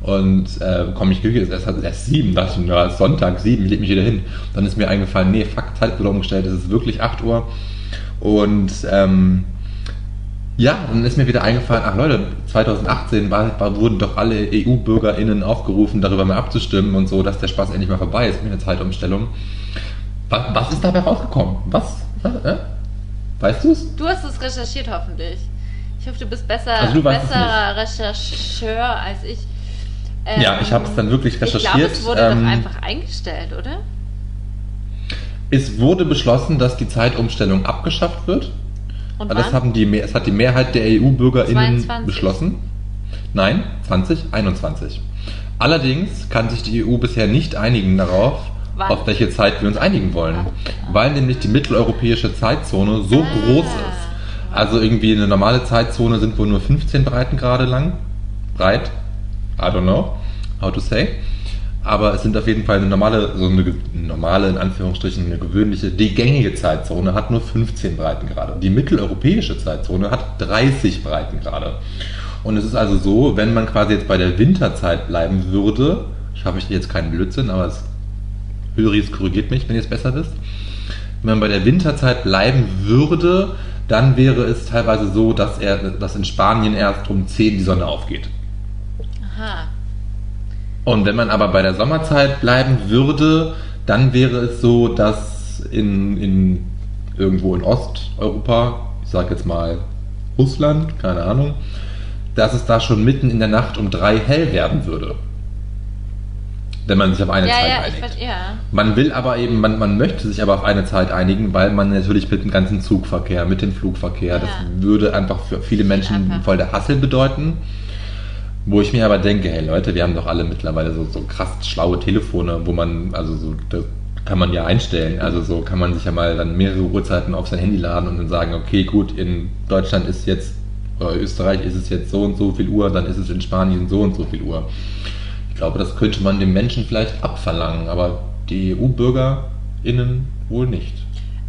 Und äh, komme ich es ist erst, erst 7, dachte ich, ist Sonntag, 7, ich leg mich wieder hin. Dann ist mir eingefallen, nee, fuck, Zeit wurde umgestellt, es ist wirklich 8 Uhr. Und ähm, ja, dann ist mir wieder eingefallen, ach Leute, 2018 war, war, wurden doch alle EU-BürgerInnen aufgerufen, darüber mal abzustimmen und so, dass der Spaß endlich mal vorbei ist mit der Zeitumstellung. Was, was ist dabei rausgekommen? Was? Was, äh? Weißt du es? Du hast es recherchiert, hoffentlich. Ich hoffe, du bist besser, Also du besserer Rechercheur als ich. Ähm, Ja, ich habe es dann wirklich Ich recherchiert. glaube, es wurde Ähm, doch einfach eingestellt, oder? Es wurde beschlossen, dass die Zeitumstellung abgeschafft wird. Und Das wann? haben die, es hat die Mehrheit der EU-BürgerInnen 22. beschlossen. Nein, 2021. Allerdings kann sich die EU bisher nicht einigen darauf? Auf welche Zeit wir uns einigen wollen. Weil nämlich die mitteleuropäische Zeitzone so Ah. groß ist. Also irgendwie eine normale Zeitzone sind wohl nur 15 Breitengrade lang. Breit. I don't know how to say. Aber es sind auf jeden Fall eine normale, so eine normale, in Anführungsstrichen, eine gewöhnliche, die gängige Zeitzone hat nur 15 Breitengrade. Die mitteleuropäische Zeitzone hat 30 Breitengrade. Und es ist also so, wenn man quasi jetzt bei der Winterzeit bleiben würde, ich ich jetzt keinen Blödsinn, aber es Höris korrigiert mich, wenn ihr es besser wisst. Wenn man bei der Winterzeit bleiben würde, dann wäre es teilweise so, dass, er, dass in Spanien erst um 10 die Sonne aufgeht. Aha. Und wenn man aber bei der Sommerzeit bleiben würde, dann wäre es so, dass in, in irgendwo in Osteuropa, ich sag jetzt mal Russland, keine Ahnung, dass es da schon mitten in der Nacht um drei hell werden würde. Wenn man sich auf eine Ja, Zeit ja, ich einigt. verstehe. Ja. Man will aber eben, man, man möchte sich aber auf eine Zeit einigen, weil man natürlich mit dem ganzen Zugverkehr, mit dem Flugverkehr, das Ja. würde einfach für viele Menschen Einfach. voll der Hassel bedeuten. Wo ich mir aber denke, hey Leute, wir haben doch alle mittlerweile so, so krass schlaue Telefone, wo man, also so, das kann man ja einstellen. Also so kann man sich ja mal dann mehrere Uhrzeiten auf sein Handy laden und dann sagen, okay, gut, in Deutschland ist jetzt, oder Österreich ist es jetzt so und so viel Uhr, dann ist es in Spanien so und so viel Uhr. Ich glaube, das könnte man dem Menschen vielleicht abverlangen, aber die EU-BürgerInnen wohl nicht.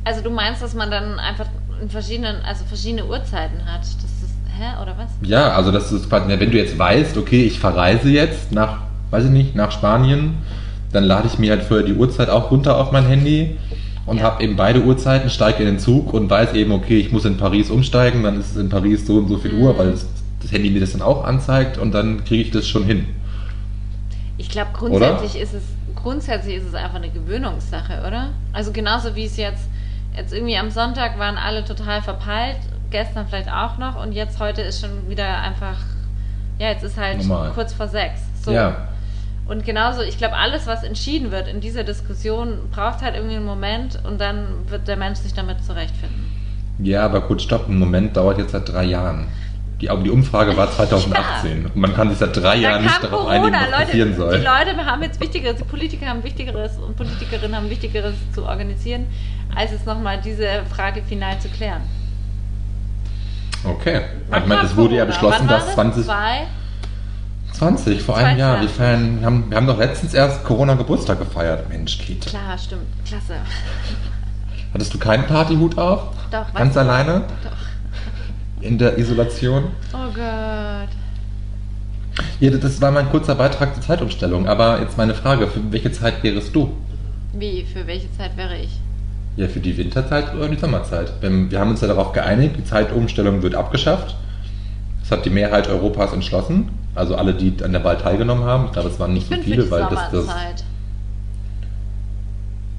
Also du meinst, dass man dann einfach in verschiedenen, also verschiedene Uhrzeiten hat. Das ist, hä, oder was? Ja, also das ist quasi, wenn du jetzt weißt, okay, ich verreise jetzt nach, weiß ich nicht, nach Spanien, dann lade ich mir halt vorher die Uhrzeit auch runter auf mein Handy und Ja. habe eben beide Uhrzeiten, steige in den Zug und weiß eben, okay, ich muss in Paris umsteigen, dann ist es in Paris so und so viel Mhm. Uhr, weil das, das Handy mir das dann auch anzeigt und dann kriege ich das schon hin. Ich glaube, grundsätzlich ist es grundsätzlich ist es einfach eine Gewöhnungssache, oder? Also genauso wie es jetzt jetzt irgendwie am Sonntag waren alle total verpeilt, gestern vielleicht auch noch und jetzt heute ist schon wieder einfach ja, jetzt ist halt Normal. kurz vor sechs. So. Ja, Und genauso, ich glaube, alles, was entschieden wird in dieser Diskussion, braucht halt irgendwie einen Moment und dann wird der Mensch sich damit zurechtfinden. ja, aber kurz stopp, ein Moment dauert jetzt seit drei Jahren. Die, aber die Umfrage war 2018 und man kann sich seit drei Jahren nicht darauf Corona, einigen, was Leute. passieren soll. Die Leute haben jetzt Wichtigeres, die Politiker haben Wichtigeres und Politikerinnen haben Wichtigeres zu organisieren, als es nochmal diese Frage final zu klären. Okay. Wann Ich meine, es wurde ja beschlossen, dass das? 20, Zwei? 20 vor einem Jahr. Wir, 20. feiern, haben, wir haben doch letztens erst Corona-Geburtstag gefeiert. Mensch, Kete. Klar, stimmt. Klasse. Hattest du keinen Partyhut auf? Doch, Ganz alleine? Doch. In der Isolation? Oh Gott. Ja, das war mein kurzer Beitrag zur Zeitumstellung. Aber jetzt meine Frage, für welche Zeit wärest du? Wie, für welche Zeit wäre ich? Ja, für die Winterzeit oder die Sommerzeit? Wir haben uns ja darauf geeinigt, die Zeitumstellung wird abgeschafft. Das hat die Mehrheit Europas entschlossen. Also alle, die an der Wahl teilgenommen haben. Ich glaube, es waren nicht Ich so viele, weil das, das. Sommerzeit.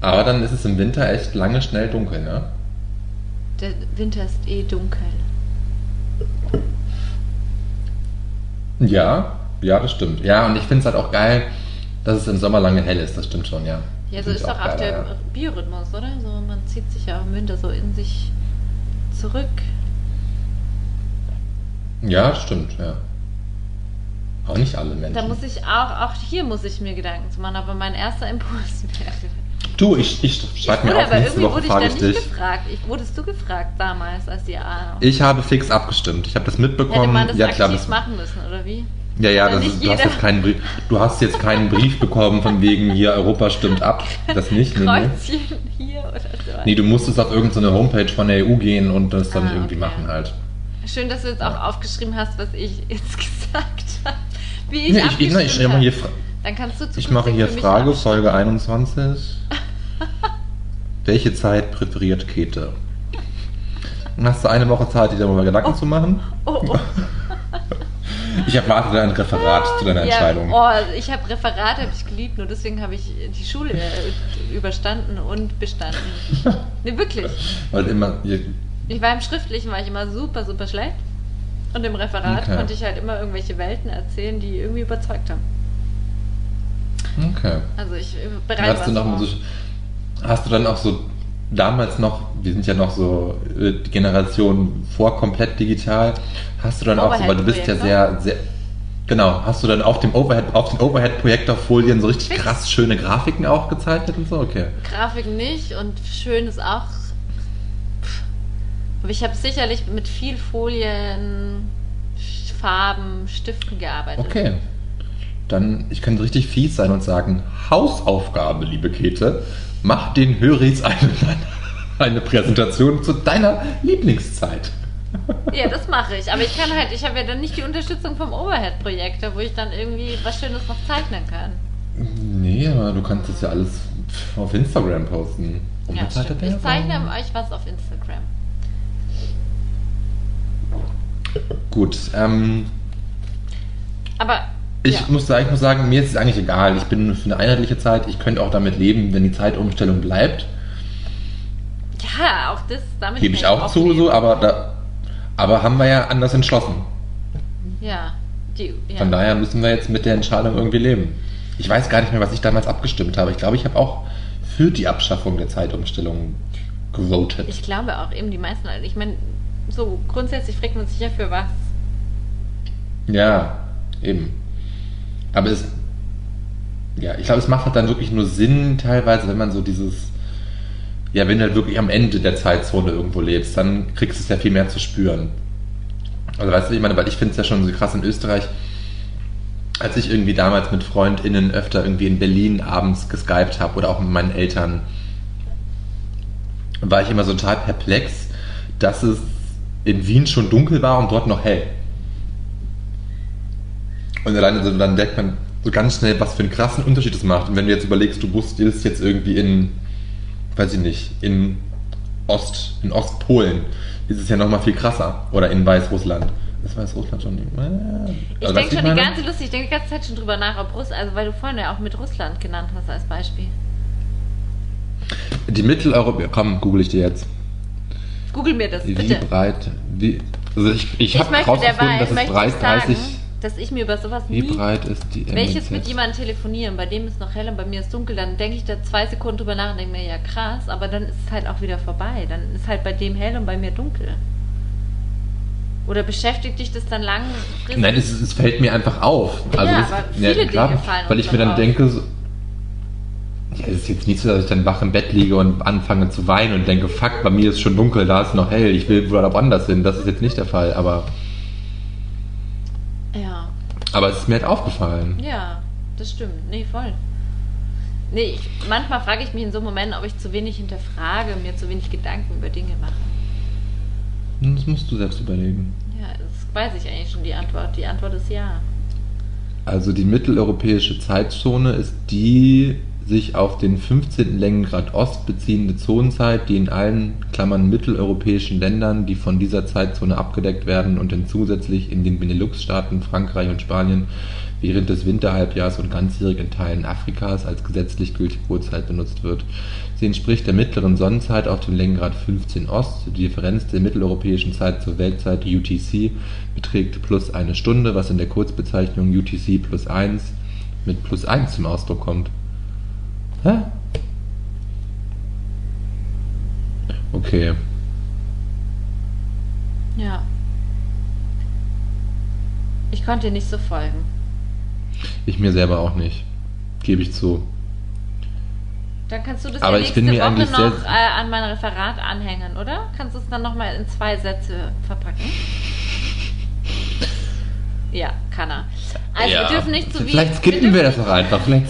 Aber dann ist es im Winter echt lange schnell dunkel, ne? Der Winter ist eh dunkel. Ja, ja, das stimmt. Ja, und ich finde es halt auch geil, dass es im Sommer lange hell ist. Das stimmt schon, ja. Ja, so ist doch auch der geiler, ja. Biorhythmus, oder? So, man zieht sich ja auch im Winter so in sich zurück. Ja, das stimmt, ja. Auch nicht alle Menschen. Da muss ich auch, auch hier muss ich mir Gedanken zu machen, aber mein erster Impuls wäre. Du, ich, ich schreibe mir Wurde, auf, aber nächste irgendwie Woche wurde ich frage ich nicht dich. gefragt. Ich, wurdest du gefragt damals, als die Ahnung? Ich habe fix abgestimmt. Ich habe das Hätte mitbekommen. man das ja, klar, das, machen müssen, oder wie? ja, ja, das ist, du hast jetzt keinen Brief. Du hast jetzt keinen Brief bekommen von wegen hier Europa stimmt ab. Das nicht, nee. Kreuzchen hier oder so. Nee, du musstest auf irgendeine Homepage von der EU gehen und das dann Ah, irgendwie okay. machen halt. Schön, dass du jetzt auch aufgeschrieben hast, was ich jetzt gesagt habe. Wie ich Nee, ich, ich, ich, ich, mache hier, Dann kannst du ich mache hier Frage. Folge 21. Welche Zeit präferiert Käthe? Dann hast du eine Woche Zeit, dir darüber Gedanken zu machen. Oh, oh. Ich erwarte dein Referat zu deiner Entscheidung. Ja, oh, ich habe Referate habe ich geliebt, nur deswegen habe ich die Schule äh, überstanden und bestanden. Nee, wirklich. Weil immer, Ich war im Schriftlichen war ich immer super, super schlecht. Und im Referat Okay. konnte ich halt immer irgendwelche Welten erzählen, die irgendwie überzeugt haben. okay. Also ich äh, bereite du, was noch vor. so, hast du dann auch so damals noch, wir sind ja noch so äh, die Generation vor komplett digital, hast du dann auch so, weil du bist ja sehr, sehr, Genau, hast du dann auf dem Overhead, auf den Overhead-Projektorfolien so richtig Fix. krass schöne Grafiken auch gezeichnet und so? Okay. Grafik nicht und schön ist auch. Aber ich habe sicherlich mit viel Folien, Farben, Stiften gearbeitet. Okay. Dann, ich könnte richtig fies sein und sagen, Hausaufgabe, liebe Käthe, mach den Höris eine, eine Präsentation zu deiner Lieblingszeit. Ja, das mache ich. Aber ich kann halt, ich habe ja dann nicht die Unterstützung vom Overhead-Projektor, wo ich dann irgendwie was Schönes noch zeichnen kann. Nee, aber du kannst das ja alles auf Instagram posten. Ja, Unbezahlte stimmt. Ich zeichne euch was auf Instagram. Gut, ähm, Aber ich, ja. muss sagen, ich muss sagen, mir ist es eigentlich egal. Ich bin für eine einheitliche Zeit. Ich könnte auch damit leben, wenn die Zeitumstellung bleibt. ja, auch das damit Gebe ich auch zu, so, aber da, aber haben wir ja anders entschlossen. Ja, die, ja. Von daher müssen wir jetzt mit der Entscheidung irgendwie leben. Ich weiß gar nicht mehr, was ich damals abgestimmt habe. Ich glaube, ich habe auch für die Abschaffung der Zeitumstellung gewotet. Ich glaube auch eben die meisten. Ich meine, so grundsätzlich fragt man sich ja für was. Ja, eben. Aber es. Ja, ich glaube, es macht halt dann wirklich nur Sinn, teilweise, wenn man so dieses. Ja, wenn du halt wirklich am Ende der Zeitzone irgendwo lebst, dann kriegst du es ja viel mehr zu spüren. Also, weißt du, ich meine, weil ich finde es ja schon so krass in Österreich, als ich irgendwie damals mit FreundInnen öfter irgendwie in Berlin abends geskypt habe oder auch mit meinen Eltern, war ich immer so total perplex, dass es in Wien schon dunkel war und dort noch hell. Und alleine so, dann merkt man so ganz schnell, was für einen krassen Unterschied es macht. Und wenn du jetzt überlegst, du bist jetzt irgendwie in, weiß ich nicht, in Ost, in Ostpolen, ist es ja nochmal viel krasser. Oder in Weißrussland. Ist Weißrussland schon nicht? Ich Also, weißt denke schon die ganze lustig, ich denke die ganze Zeit schon drüber nach, ob Russland, also weil du vorhin ja auch mit Russland genannt hast als Beispiel. Die Mitteleuropäer, komm, google ich dir jetzt. Google mir das, Wie bitte. breit, wie, also ich, ich Ich habe möchte rausgefunden, dabei dass es möchte breit ich sagen, 30, dass ich mir über sowas wie nie breit ist die Wenn ich jetzt MNZ? mit jemandem telefonieren, bei dem ist noch hell und bei mir ist dunkel, dann denke ich da zwei Sekunden drüber nach und denke mir, ja krass, aber dann ist es halt auch wieder vorbei. Dann ist halt bei dem hell und bei mir dunkel. Oder beschäftigt dich das dann langfristig? Nein, es, es fällt mir einfach auf. Also Ja, das, aber viele Dinge fallen Weil ich mir dann auf. denke, so, ja, es ist jetzt nicht so, dass ich dann wach im Bett liege und anfange zu weinen und denke, fuck, bei mir ist schon dunkel, da ist noch hell, ich will wohl woanders hin. Das ist jetzt nicht der Fall, aber, Ja, aber es ist mir halt aufgefallen. ja, das stimmt. Nee, voll. Nee, ich, manchmal frage ich mich in so Momenten, ob ich zu wenig hinterfrage, mir zu wenig Gedanken über Dinge mache. Das musst du selbst überlegen. Ja, das weiß ich eigentlich schon die Antwort. Die Antwort ist ja. Also die mitteleuropäische Zeitzone ist die sich auf den 15. Längengrad Ost beziehende Zonenzeit, die in allen Klammern mitteleuropäischen Ländern, die von dieser Zeitzone abgedeckt werden und dann zusätzlich in den Benelux-Staaten Frankreich und Spanien während des Winterhalbjahres und ganzjährig in Teilen Afrikas als gesetzlich gültige Uhrzeit benutzt wird. Sie entspricht der mittleren Sonnenzeit auf dem Längengrad 15 Ost. Die Differenz der mitteleuropäischen Zeit zur Weltzeit UTC beträgt plus eine Stunde, was in der Kurzbezeichnung UTC plus 1 mit plus 1 zum Ausdruck kommt. Hä? Okay. Ja. Ich konnte dir nicht so folgen. Ich mir selber auch nicht. Gebe ich zu. Dann kannst du das Aber ja nächste Woche noch äh, an mein Referat anhängen, oder? Kannst du es dann nochmal in zwei Sätze verpacken? Ja, kann er. Also Ja. wir dürfen nicht zu viel. Vielleicht skippen wir das dürfen doch einfach. Vielleicht.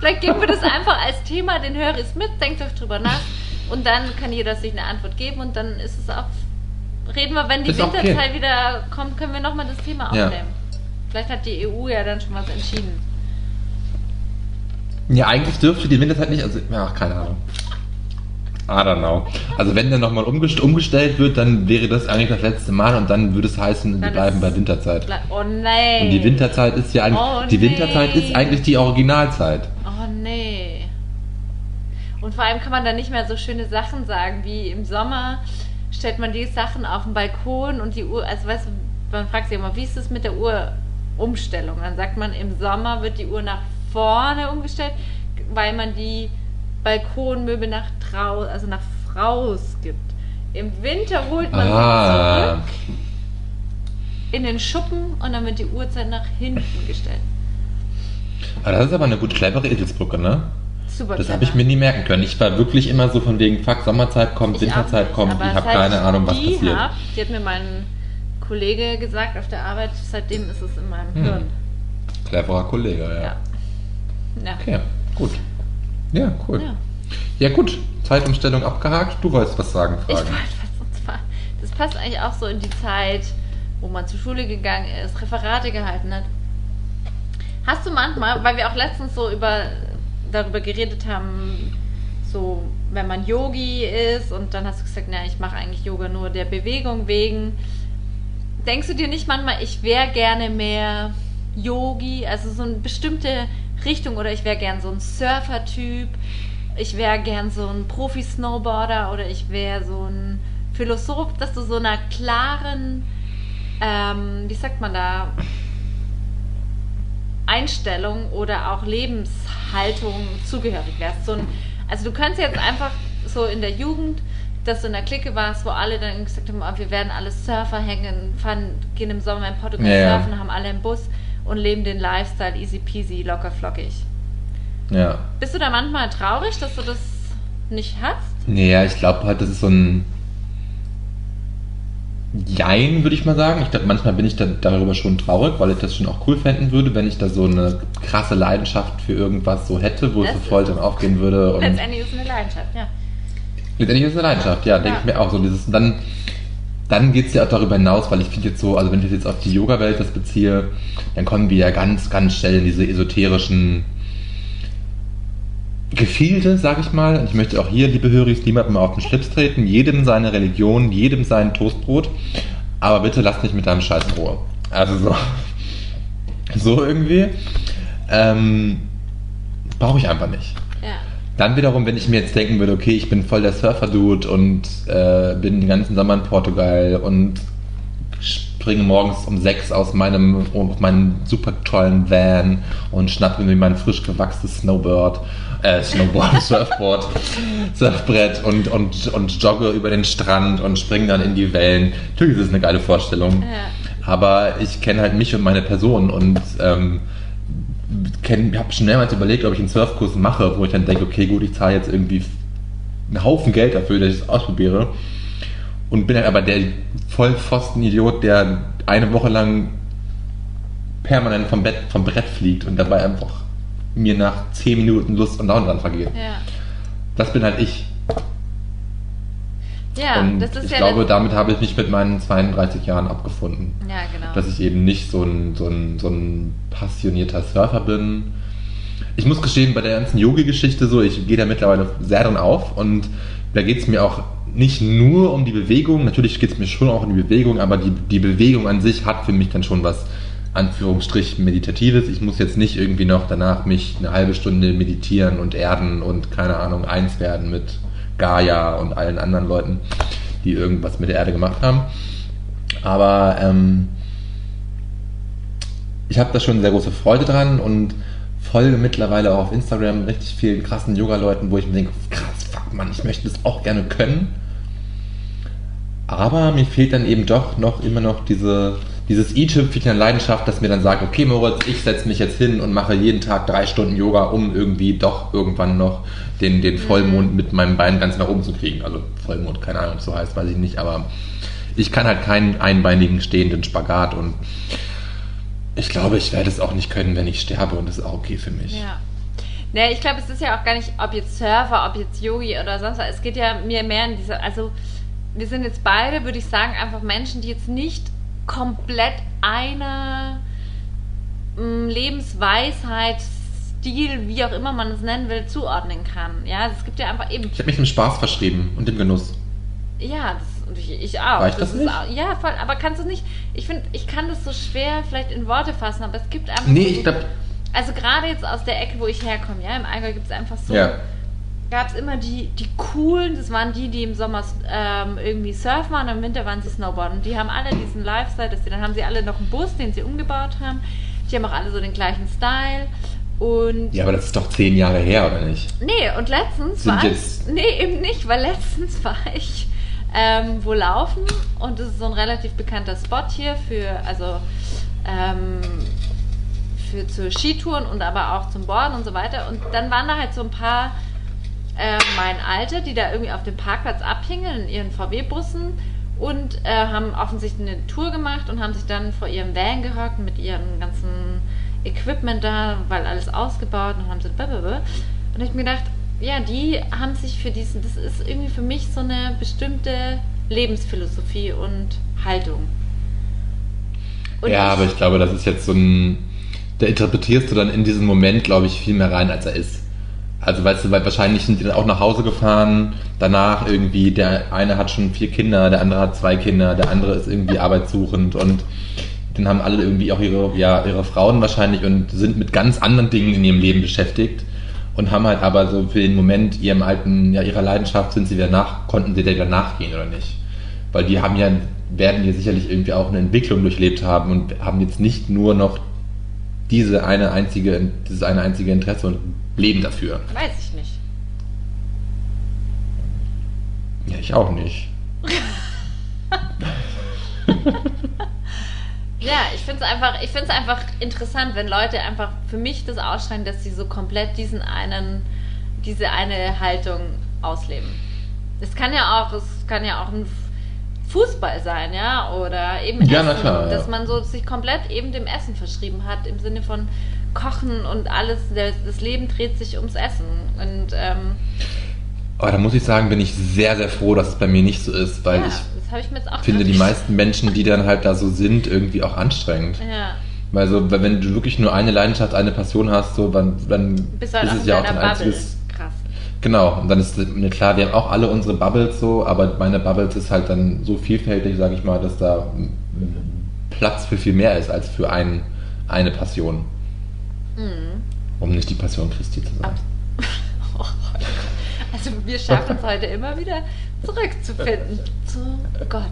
Vielleicht geben wir das einfach als Thema den Hörers mit, denkt euch drüber nach und dann kann jeder sich eine Antwort geben und dann ist es auch. Reden wir, wenn die Ist okay. Winterzeit wieder kommt, können wir nochmal das Thema Ja. aufnehmen. Vielleicht hat die EU ja dann schon was entschieden. Ja, eigentlich dürfte die Winterzeit nicht. Also, ach, keine Ahnung. I don't know. Also, wenn dann nochmal umgest umgestellt wird, dann wäre das eigentlich das letzte Mal und dann würde es heißen, wir bleiben bei Winterzeit. Ble- Oh nee. Und die Winterzeit ist ja eigentlich. Oh, die. Winterzeit ist eigentlich die Originalzeit. Und vor allem kann man da nicht mehr so schöne Sachen sagen wie im Sommer stellt man die Sachen auf den Balkon und die Uhr, also weißt du, man fragt sich immer, wie ist es mit der Uhrumstellung? Dann sagt man, im Sommer wird die Uhr nach vorne umgestellt, weil man die Balkonmöbel nach drau, also nach raus gibt. Im Winter holt man Ah. sie zurück. in den Schuppen und dann wird die Uhrzeit nach hinten gestellt. Aber das ist aber eine gut clevere Eselsbrücke, ne? Super Das habe ich mir nie merken können. Ich war wirklich immer so von wegen, fuck, Sommerzeit kommt, Ich Winterzeit nicht, kommt, ich habe keine Ahnung, was passiert. Hab, die hat mir mein Kollege gesagt auf der Arbeit, seitdem ist es in meinem Hm. Hirn. Cleverer Kollege, ja. Ja. Ja. Okay, gut. Ja, cool. Ja. Ja, gut. Zeitumstellung abgehakt. Du wolltest was sagen, Ich Fragen. wollte was und zwar, das passt eigentlich auch so in die Zeit, wo man zur Schule gegangen ist, Referate gehalten hat. Hast du manchmal, weil wir auch letztens so über darüber geredet haben, so wenn man Yogi ist und dann hast du gesagt, na, ich mache eigentlich Yoga nur der Bewegung wegen. Denkst du dir nicht manchmal, ich wäre gerne mehr Yogi, also so eine bestimmte Richtung oder ich wäre gern so ein Surfer-Typ, ich wäre gern so ein Profi-Snowboarder oder ich wäre so ein Philosoph, dass du so einer klaren, ähm, wie sagt man da, Einstellung oder auch Lebenshaltung zugehörig wärst. So ein, also du könntest jetzt einfach so in der Jugend, dass du in der Clique warst, wo alle dann gesagt haben, oh, wir werden alle Surfer hängen, fahren, gehen im Sommer in Portugal Ja, ja. surfen, haben alle einen Bus und leben den Lifestyle easy peasy, locker flockig. Ja. Bist du da manchmal traurig, dass du das nicht hast? Naja, ich glaube halt, das ist so ein Jein, würde ich mal sagen. Ich glaube, manchmal bin ich da, darüber schon traurig, weil ich das schon auch cool fänden würde, wenn ich da so eine krasse Leidenschaft für irgendwas so hätte, wo es so voll dann aufgehen würde. Und Letztendlich ist es eine Leidenschaft, ja. Letztendlich ist es eine Leidenschaft, ja, denke Ja. ich mir auch so. Dieses, dann dann geht es ja auch darüber hinaus, weil ich finde jetzt so, also wenn ich jetzt auf die Yoga-Welt das beziehe, dann kommen wir ja ganz, ganz schnell in diese esoterischen Gefilde, sag ich mal. Und ich möchte auch hier, liebe Höris, niemandem auf den Schlips treten. Jedem seine Religion, jedem sein Toastbrot. Aber bitte lass mich mit deinem Scheiß in Ruhe. Also so. So irgendwie. Ähm, Brauche ich einfach nicht. Ja. Dann wiederum, wenn ich mir jetzt denken würde, okay, ich bin voll der Surfer-Dude und äh, bin den ganzen Sommer in Portugal und springe morgens um sechs aus meinem, aus meinem super tollen Van und schnappe mir mein frisch gewachsenes Snowboard, äh, Snowboard, Surfboard, Surfbrett und, und, und jogge über den Strand und springe dann in die Wellen. Natürlich ist es eine geile Vorstellung. Ja. Aber ich kenne halt mich und meine Person und ähm, habe schon mehrmals überlegt, ob ich einen Surfkurs mache, wo ich dann denke, okay, gut, ich zahle jetzt irgendwie einen Haufen Geld dafür, dass ich es ausprobiere. Und bin halt aber der Vollpfosten-Idiot, der eine Woche lang permanent vom, Bett, vom Brett fliegt und dabei einfach mir nach 10 Minuten Lust und Laune dran vergeht. Ja. Das bin halt ich. Ja, und das ist ich ja glaube, damit habe ich mich mit meinen 32 Jahren abgefunden. Ja, genau. dass ich eben nicht so ein, so ein, so ein passionierter Surfer bin. Ich muss gestehen, bei der ganzen Yogi-Geschichte so, ich gehe da mittlerweile sehr drin auf und da geht es mir auch nicht nur um die Bewegung, natürlich geht es mir schon auch um die Bewegung, aber die, die Bewegung an sich hat für mich dann schon was Anführungsstrich Meditatives. Ich muss jetzt nicht irgendwie noch danach mich eine halbe Stunde meditieren und erden und keine Ahnung, eins werden mit Gaia und allen anderen Leuten, die irgendwas mit der Erde gemacht haben. Aber ähm, ich habe da schon sehr große Freude dran und folge mittlerweile auch auf Instagram richtig vielen krassen Yoga-Leuten, wo ich mir denke, krass, fuck man, ich möchte das auch gerne können. Aber mir fehlt dann eben doch noch immer noch diese, dieses i-Tüpfelchen an Leidenschaft, das mir dann sagt, okay Moritz, ich setze mich jetzt hin und mache jeden Tag drei Stunden Yoga, um irgendwie doch irgendwann noch den, den Vollmond mit meinem Bein ganz nach oben zu kriegen. Also Vollmond, keine Ahnung, ob so heißt, weiß ich nicht, aber ich kann halt keinen einbeinigen stehenden Spagat und ich glaube, ich werde es auch nicht können, wenn ich sterbe und das ist auch okay für mich. Ja. Ne, ich glaube, es ist ja auch gar nicht, ob jetzt Surfer, ob jetzt Yogi oder sonst was. Es geht ja mir mehr in diese, also wir sind jetzt beide, würde ich sagen, einfach Menschen, die jetzt nicht komplett einer mm, Lebensweisheit, Stil, wie auch immer man es nennen will, zuordnen kann. Ja, es gibt ja einfach eben Ich habe mich dem Spaß verschrieben und dem Genuss. Ja, das, ich, ich auch. Reicht das ist nicht? Auch, ja, voll. Aber kannst du nicht. Ich finde, ich kann das so schwer vielleicht in Worte fassen, aber es gibt einfach. Nee, so, ich glaube, Also gerade jetzt aus der Ecke, wo ich herkomme, ja, im Allgäu gibt es einfach so. ja. Gab es immer die, die coolen, das waren die, die im Sommer ähm, irgendwie surfen waren und im Winter waren sie Snowboarden. Und die haben alle diesen Lifestyle, dass die, dann haben sie alle noch einen Bus, den sie umgebaut haben. Die haben auch alle so den gleichen Style. Und Ja, aber das ist doch zehn Jahre her, oder nicht? Nee, und letztens Sind war ich. jetzt- Nee, eben nicht, weil letztens war ich ähm, wo laufen und das ist so ein relativ bekannter Spot hier für, also ähm, für zu Skitouren und aber auch zum Boarden und so weiter. Und dann waren da halt so ein paar äh, mein Alter, die da irgendwie auf dem Parkplatz abhingen in ihren VW-Bussen und äh, haben offensichtlich eine Tour gemacht und haben sich dann vor ihrem Van gehockt mit ihrem ganzen Equipment da, weil alles ausgebaut und haben so blablabla. Und ich mir gedacht, ja, die haben sich für diesen, das ist irgendwie für mich so eine bestimmte Lebensphilosophie und Haltung. Und ja, aber ich glaube, das ist jetzt so ein. Da interpretierst du dann in diesem Moment, glaube ich, viel mehr rein, als er ist. Also, weißt du, weil wahrscheinlich sind die dann auch nach Hause gefahren, danach irgendwie, der eine hat schon vier Kinder, der andere hat zwei Kinder, der andere ist irgendwie arbeitssuchend und dann haben alle irgendwie auch ihre, ja, ihre Frauen wahrscheinlich und sind mit ganz anderen Dingen in ihrem Leben beschäftigt und haben halt aber so für den Moment ihrem alten, ja, ihrer Leidenschaft sind sie wieder nach, konnten sie der wieder nachgehen oder nicht. Weil die haben ja, werden ja sicherlich irgendwie auch eine Entwicklung durchlebt haben und haben jetzt nicht nur noch diese eine einzige, dieses eine einzige Interesse und leben dafür. Weiß ich nicht. Ja, ich auch nicht. Ja, ich finde es einfach, ich find's einfach interessant, wenn Leute einfach für mich das ausschreiben, dass sie so komplett diesen einen, diese eine Haltung ausleben. Es kann ja auch, es kann ja auch ein Fußball sein, ja, oder eben Ja, Essen, klar, ja. dass man so sich komplett eben dem Essen verschrieben hat, im Sinne von Kochen und alles, das Leben dreht sich ums Essen. Und ähm, Aber da muss ich sagen, bin ich sehr, sehr froh, dass es bei mir nicht so ist, weil ja, ich ich finde die meisten Menschen, die dann halt da so sind, irgendwie auch anstrengend. Ja, Weil so, wenn du wirklich nur eine Leidenschaft, eine Passion hast, so, dann, dann ist es ja auch dein Bubble. einziges. Krass. Genau, und dann ist mir klar, wir haben auch alle unsere Bubbles so, aber meine Bubbles ist halt dann so vielfältig, sage ich mal, dass da Platz für viel mehr ist als für ein, eine Passion. Mhm. Um nicht die Passion Christi zu sein. Oh, also wir schaffen es heute immer wieder zurückzufinden zu Gott.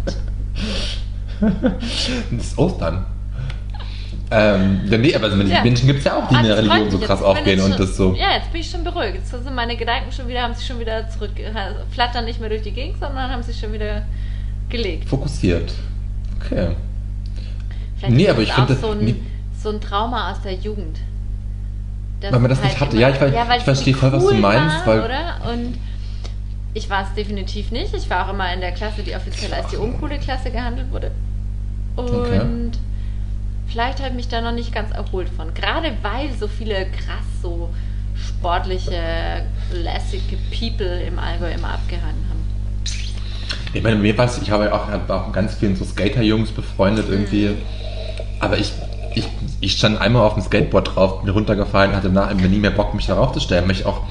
Das ist Ostern. Ähm, ja, nee, aber so die Ja. Menschen gibt es ja auch, die Ah, in der das freut Religion so krass aufgehen jetzt und schon, das so. Ja, jetzt bin ich schon beruhigt. Jetzt sind meine Gedanken schon wieder, haben sich schon wieder zurück, flattern nicht mehr durch die Gegend, sondern haben sich schon wieder gelegt. Fokussiert. Okay. Vielleicht Nee, ist aber das ich finde- so ein, nee. so ein Trauma aus der Jugend. Dass Weil man das es nicht hatte. immer- Ja, ich weiß- ich weil es verstehe so voll, was du cool meinst, War, weil- oder? Und ich war es definitiv nicht. Ich war auch immer in der Klasse, die offiziell als die uncoole Klasse gehandelt wurde. Und Okay. vielleicht habe ich mich da noch nicht ganz erholt von. Gerade weil so viele krass so sportliche, lässige People im Allgäu immer abgehangen haben. Ich meine, mir was, ich habe ja auch, hab auch ganz vielen so Skater-Jungs befreundet irgendwie. Aber ich, ich, ich stand einmal auf dem Skateboard drauf, bin runtergefallen, hatte nach mir nie mehr Bock, mich darauf zu stellen. Weil ich auch.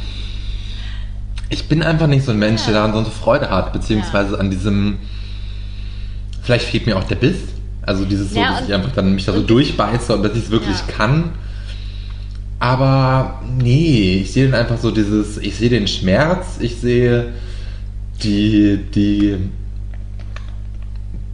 Ich bin einfach nicht so ein Mensch, der Ja. daran so eine Freude hat, beziehungsweise an diesem. Vielleicht fehlt mir auch der Biss. Also dieses so, Ja, dass und- ich einfach dann mich da so durchbeiße und dass ich es wirklich Ja. kann. Aber nee, ich sehe dann einfach so dieses, ich sehe den Schmerz, ich sehe die, die,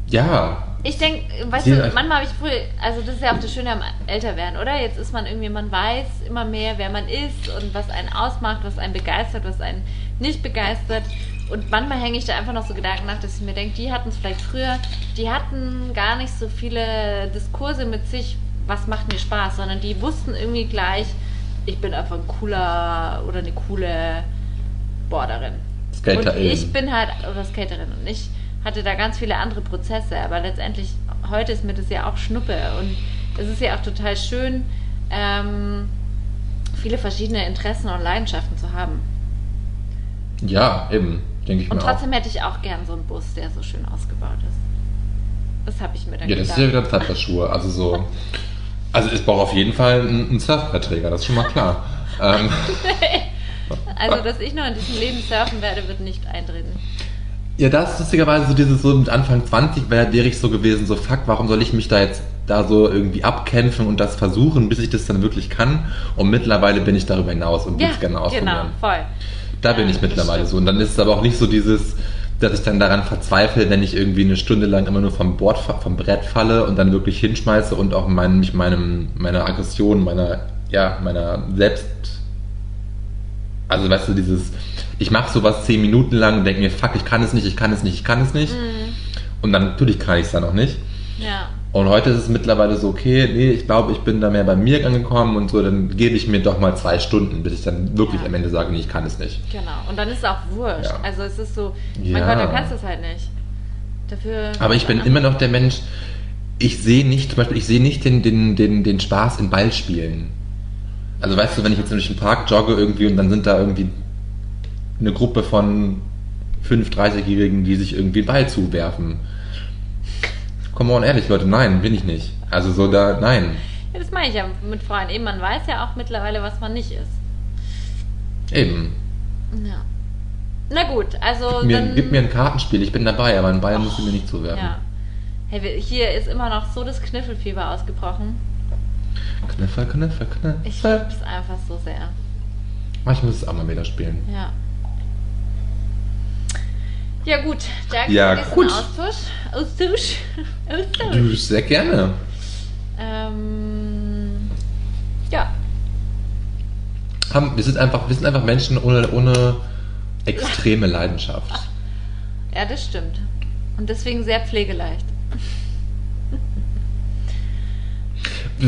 ja, Ich denke, weißt du, manchmal habe ich früher, also das ist ja auch das Schöne am Älterwerden, oder? Jetzt ist man irgendwie, man weiß immer mehr, wer man ist und was einen ausmacht, was einen begeistert, was einen nicht begeistert. Und manchmal hänge ich da einfach noch so Gedanken nach, dass ich mir denke, die hatten es vielleicht früher, die hatten gar nicht so viele Diskurse mit sich, was macht mir Spaß, sondern die wussten irgendwie gleich, ich bin einfach ein cooler oder eine coole Borderin. Und Skaterin. ich bin halt, oder Skaterin, und ich hatte da ganz viele andere Prozesse, aber letztendlich, heute ist mir das ja auch Schnuppe und es ist ja auch total schön, ähm, viele verschiedene Interessen und Leidenschaften zu haben. Ja, eben, denke ich Und mir trotzdem hätte ich auch gern so einen Bus, der so schön ausgebaut ist. Das habe ich mir auch. dann Ja, das ist ja gedacht. wieder Zeitverschuhe. Also so. Also es braucht auf jeden Fall einen Surfbrettträger, das ist schon mal klar. ähm, also, dass ich noch in diesem Leben surfen werde, wird nicht eintreten. Ja, das ist lustigerweise so dieses so mit Anfang 20 wäre wäre ich so gewesen, so fuck, warum soll ich mich da jetzt da so irgendwie abkämpfen und das versuchen, bis ich das dann wirklich kann. Und mittlerweile bin ich darüber hinaus und will es gerne ausprobieren. genau, voll. Da bin Ja, ich das mittlerweile so. Und dann ist es aber auch nicht so dieses, dass ich dann daran verzweifle, wenn ich irgendwie eine Stunde lang immer nur vom Board, vom Brett falle und dann wirklich hinschmeiße und auch mein, mich meinem, meiner Aggression, meiner, ja, meiner Selbst, also weißt du, dieses ich mache sowas zehn Minuten lang und denke mir, fuck, ich kann es nicht, ich kann es nicht, ich kann es nicht. Und dann natürlich kann ich es dann noch nicht. Ja. Und heute ist es mittlerweile so, okay, nee, ich glaube, ich bin da mehr bei mir angekommen und so, dann gebe ich mir doch mal zwei Stunden, bis ich dann wirklich Ja. am Ende sage, nee, ich kann es nicht. Genau. Und dann ist es auch wurscht. Ja. Also es ist so, mein. Gott, dann kannst du es halt nicht. Dafür. Aber ich bin immer noch der Mensch, ich sehe nicht, zum Beispiel, ich sehe nicht den, den, den, den Spaß in Ballspielen. Also weißt du, wenn ich jetzt durch den Park jogge irgendwie und dann sind da irgendwie eine Gruppe von 5 30-Jährigen, die sich irgendwie Ball zuwerfen. Come on, ehrlich, Leute, nein, bin ich nicht. Also so da, nein. Ja, das meine ich ja mit Freunden. Eben, man weiß ja auch mittlerweile, was man nicht ist. Eben. Ja. Na gut, also Mir, dann. gib mir ein Kartenspiel, ich bin dabei, aber einen Ball musst du mir nicht zuwerfen. Ja. Hey, hier ist immer noch so das Kniffelfieber ausgebrochen. Kniffer, Kniffer, Ich Kniffer. liebe es einfach so sehr. Ich muss es auch mal wieder spielen. Ja. Ja gut, danke Ja, für diesen gut. Austausch. Austausch. Austausch. Sehr gerne. Ähm, ja, Haben, wir, sind einfach, wir sind einfach Menschen ohne, ohne extreme Leidenschaft. ja, das stimmt. Und deswegen sehr pflegeleicht.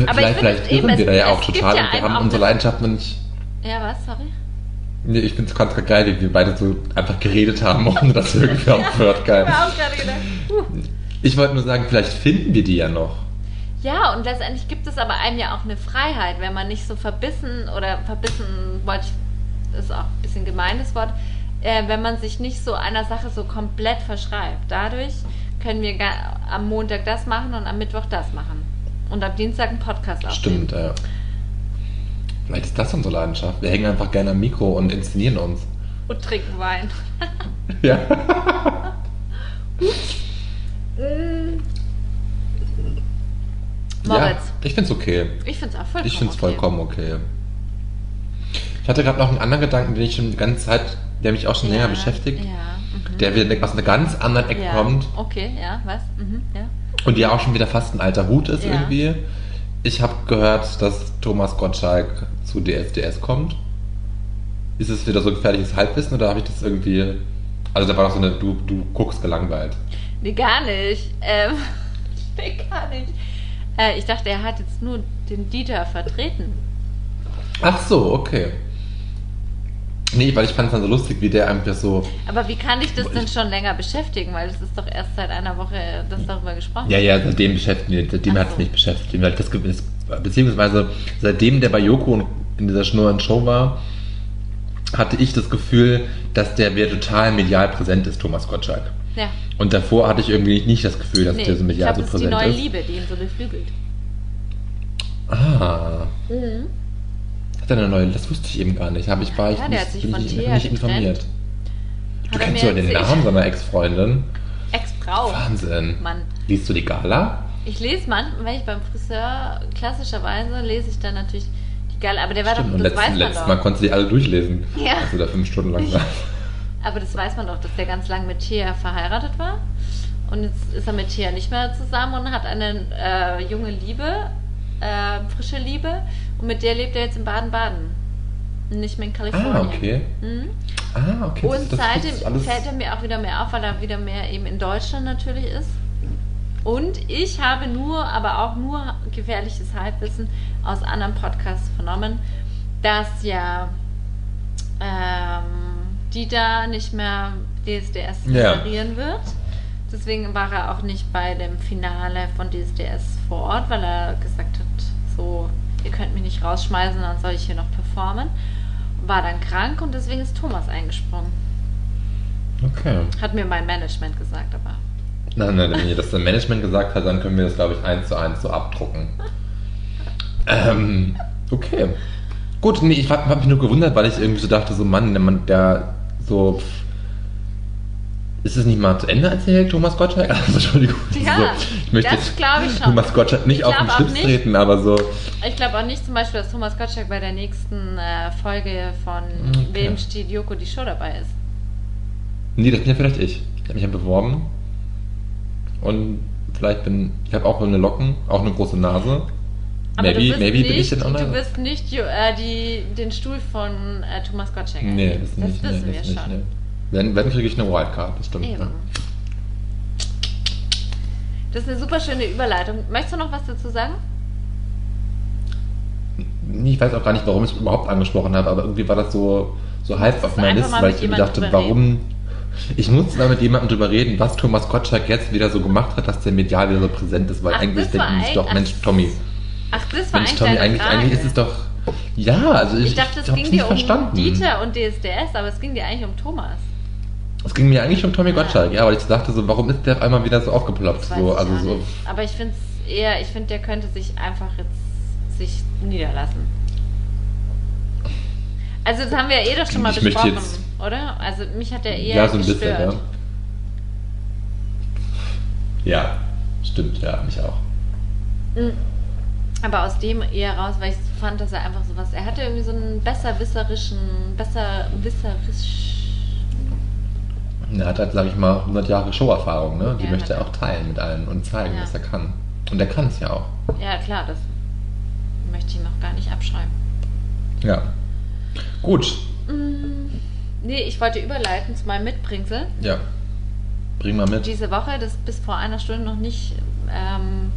Aber ich vielleicht vielleicht irren wir da ja auch total ja und wir haben unsere eine- Leidenschaften nicht. Ja, was? Sorry? Nee, ich finde es ganz geil, wie wir beide so einfach geredet haben, ohne dass irgendwer aufhört. Ich Geil. habe auch gerade gedacht. Uh. Ich wollte nur sagen, vielleicht finden wir die ja noch. Ja, und letztendlich gibt es aber einem ja auch eine Freiheit, wenn man nicht so verbissen oder verbissen ich, ist auch ein bisschen gemeines Wort, äh, wenn man sich nicht so einer Sache so komplett verschreibt. Dadurch können wir am Montag das machen und am Mittwoch das machen. Und am Dienstag einen Podcast aufnehmen. Stimmt, ja. Vielleicht ist das unsere Leidenschaft. Wir hängen einfach gerne am Mikro und inszenieren uns. Und trinken Wein. Ja. Mm. ja Moritz, ich finde es okay. ich finde es auch vollkommen Ich okay. vollkommen okay. Ich hatte gerade noch einen anderen Gedanken, den ich schon die ganze Zeit, der mich auch schon länger Ja, beschäftigt, Ja. Mhm. der wieder aus einer ganz anderen Ecke ja. kommt Okay, ja, was? Mhm, ja. und ja auch schon wieder fast ein alter Hut ist Ja. irgendwie. Ich habe gehört, dass Thomas Gottschalk zu DSDS kommt. Ist es wieder so gefährliches Halbwissen oder habe ich das irgendwie. Also da war noch so eine, du, du guckst gelangweilt. Nee, gar nicht. Ähm, nee, gar nicht. Äh, ich dachte, er hat jetzt nur den Dieter vertreten. Ach so, okay. Nee, weil ich fand es dann so lustig, wie der einfach so. Aber wie kann dich das denn schon länger beschäftigen? Weil es ist doch erst seit einer Woche, dass darüber gesprochen Ja, ja, seitdem beschäftigt, seitdem hat es mich beschäftigt. Weil das, es- beziehungsweise seitdem der bei Joko in dieser schnurren Show war, hatte ich das Gefühl, dass der wieder total medial präsent ist, Thomas Gottschalk. Ja. Und davor hatte ich irgendwie nicht das Gefühl, dass Nee, der so ich medial glaube, so das ist die präsent neue ist. Liebe, die ihn so beflügelt. Ah, Mhm. hat er eine neue, das wusste ich eben gar nicht. Habe ich war ich Ja, der nicht, hat sich von ich nicht informiert. Hat Du kennst ja den. Namen seiner Ex-Freundin. Ex-Frau. Wahnsinn. Mann. Liest du die Gala? Ich lese manchmal, wenn ich beim Friseur, klassischerweise lese ich dann natürlich die Gala, aber der war Stimmt, doch, und das letzten, weiß man letztes doch. Mal konntest du die alle durchlesen. Ja. Als du da fünf Stunden lang warst. Aber das weiß man doch, dass der ganz lang mit Thea verheiratet war. Und jetzt ist er mit Thea nicht mehr zusammen und hat eine äh, junge Liebe, äh, frische Liebe. Und mit der lebt er jetzt in Baden-Baden. Nicht mehr in Kalifornien. Ah, okay. Mhm. Ah, okay. Und das seitdem fällt er mir auch wieder mehr auf, weil er wieder mehr eben in Deutschland natürlich ist. Und ich habe nur, aber auch nur gefährliches Halbwissen aus anderen Podcasts vernommen, dass ja ähm, Dieter nicht mehr DSDS Ja. moderieren wird. Deswegen war er auch nicht bei dem Finale von DSDS vor Ort, weil er gesagt hat, so, ihr könnt mich nicht rausschmeißen, dann soll ich hier noch performen. War dann krank und deswegen ist Thomas eingesprungen. Okay. Hat mir mein Management gesagt, aber. Nein, nein, wenn ihr das dem Management gesagt hat, dann können wir das, glaube ich, eins zu eins so abdrucken. ähm, okay. Gut, nee, ich habe hab mich nur gewundert, weil ich irgendwie so dachte, so Mann, der Mann, der so. Ist es nicht mal zu Ende erzählt, Thomas Gottschalk? Also, Entschuldigung. Ja, so, ich möchte das glaube ich schon. Thomas Gottschalk nicht Ich auf den Schlips nicht. treten, aber so. Ich glaube auch nicht zum Beispiel, dass Thomas Gottschalk bei der nächsten äh, Folge von Okay. Wem steht Joko die Show dabei ist. Nee, das bin ja vielleicht ich. Ich habe mich ja beworben. Und vielleicht bin. Ich habe auch eine Locken, auch eine große Nase. Aber maybe du maybe nicht, bin ich dann Du online. wirst nicht Jo- äh, die, den Stuhl von äh, Thomas Gottschalk Nee, das nicht. wissen nee, wir das nicht schon. nee. Wenn, wenn kriege ich eine Wildcard, das stimmt. Ja. Das ist eine super schöne Überleitung. Möchtest du noch was dazu sagen? Ich weiß auch gar nicht, warum ich es überhaupt angesprochen habe, aber irgendwie war das so, so halb auf meiner Liste, weil ich jemandem dachte, warum. Ich musste mal mit jemandem drüber reden, was Thomas Gottschalk jetzt wieder so gemacht hat, dass der medial wieder so präsent ist, weil Ach, eigentlich denken sich eig- doch, ach, Mensch, Tommy, Ach, das war Mensch, eigentlich Tommy, eigentlich, Frage. eigentlich ist es doch. Ja, also ich, ich dachte, es ging nicht dir um verstanden. Dieter und DSDS, aber es ging dir eigentlich um Thomas. Es ging mir eigentlich um Tommy. Gottschalk, ja, weil ich dachte so, warum ist der auf einmal wieder so aufgeploppt? So, also so. Aber ich finde es eher, ich finde, der könnte sich einfach jetzt sich niederlassen. Also das haben wir ja eh doch schon mal Ich besprochen, jetzt- oder? Also mich hat der eher Ja, so ein gestört. bisschen, ja. Ja, stimmt, ja, mich auch. Mhm. Aber aus dem eher raus, weil ich fand, dass er einfach sowas, er hatte irgendwie so einen besserwisserischen, besserwisserisch, Er hat halt, sag ich mal, 100 Jahre Showerfahrung, ne? Die Ja, möchte er auch teilen mit allen und zeigen, Ja. was er kann. Und er kann es ja auch. ja klar, das möchte ich auch gar nicht abschreiben. Ja. Gut. Mm, Nee, ich wollte überleiten zu meinem Mitbringsel. Ja. Bring mal mit. Diese Woche, das bis vor einer Stunde noch nicht ähm,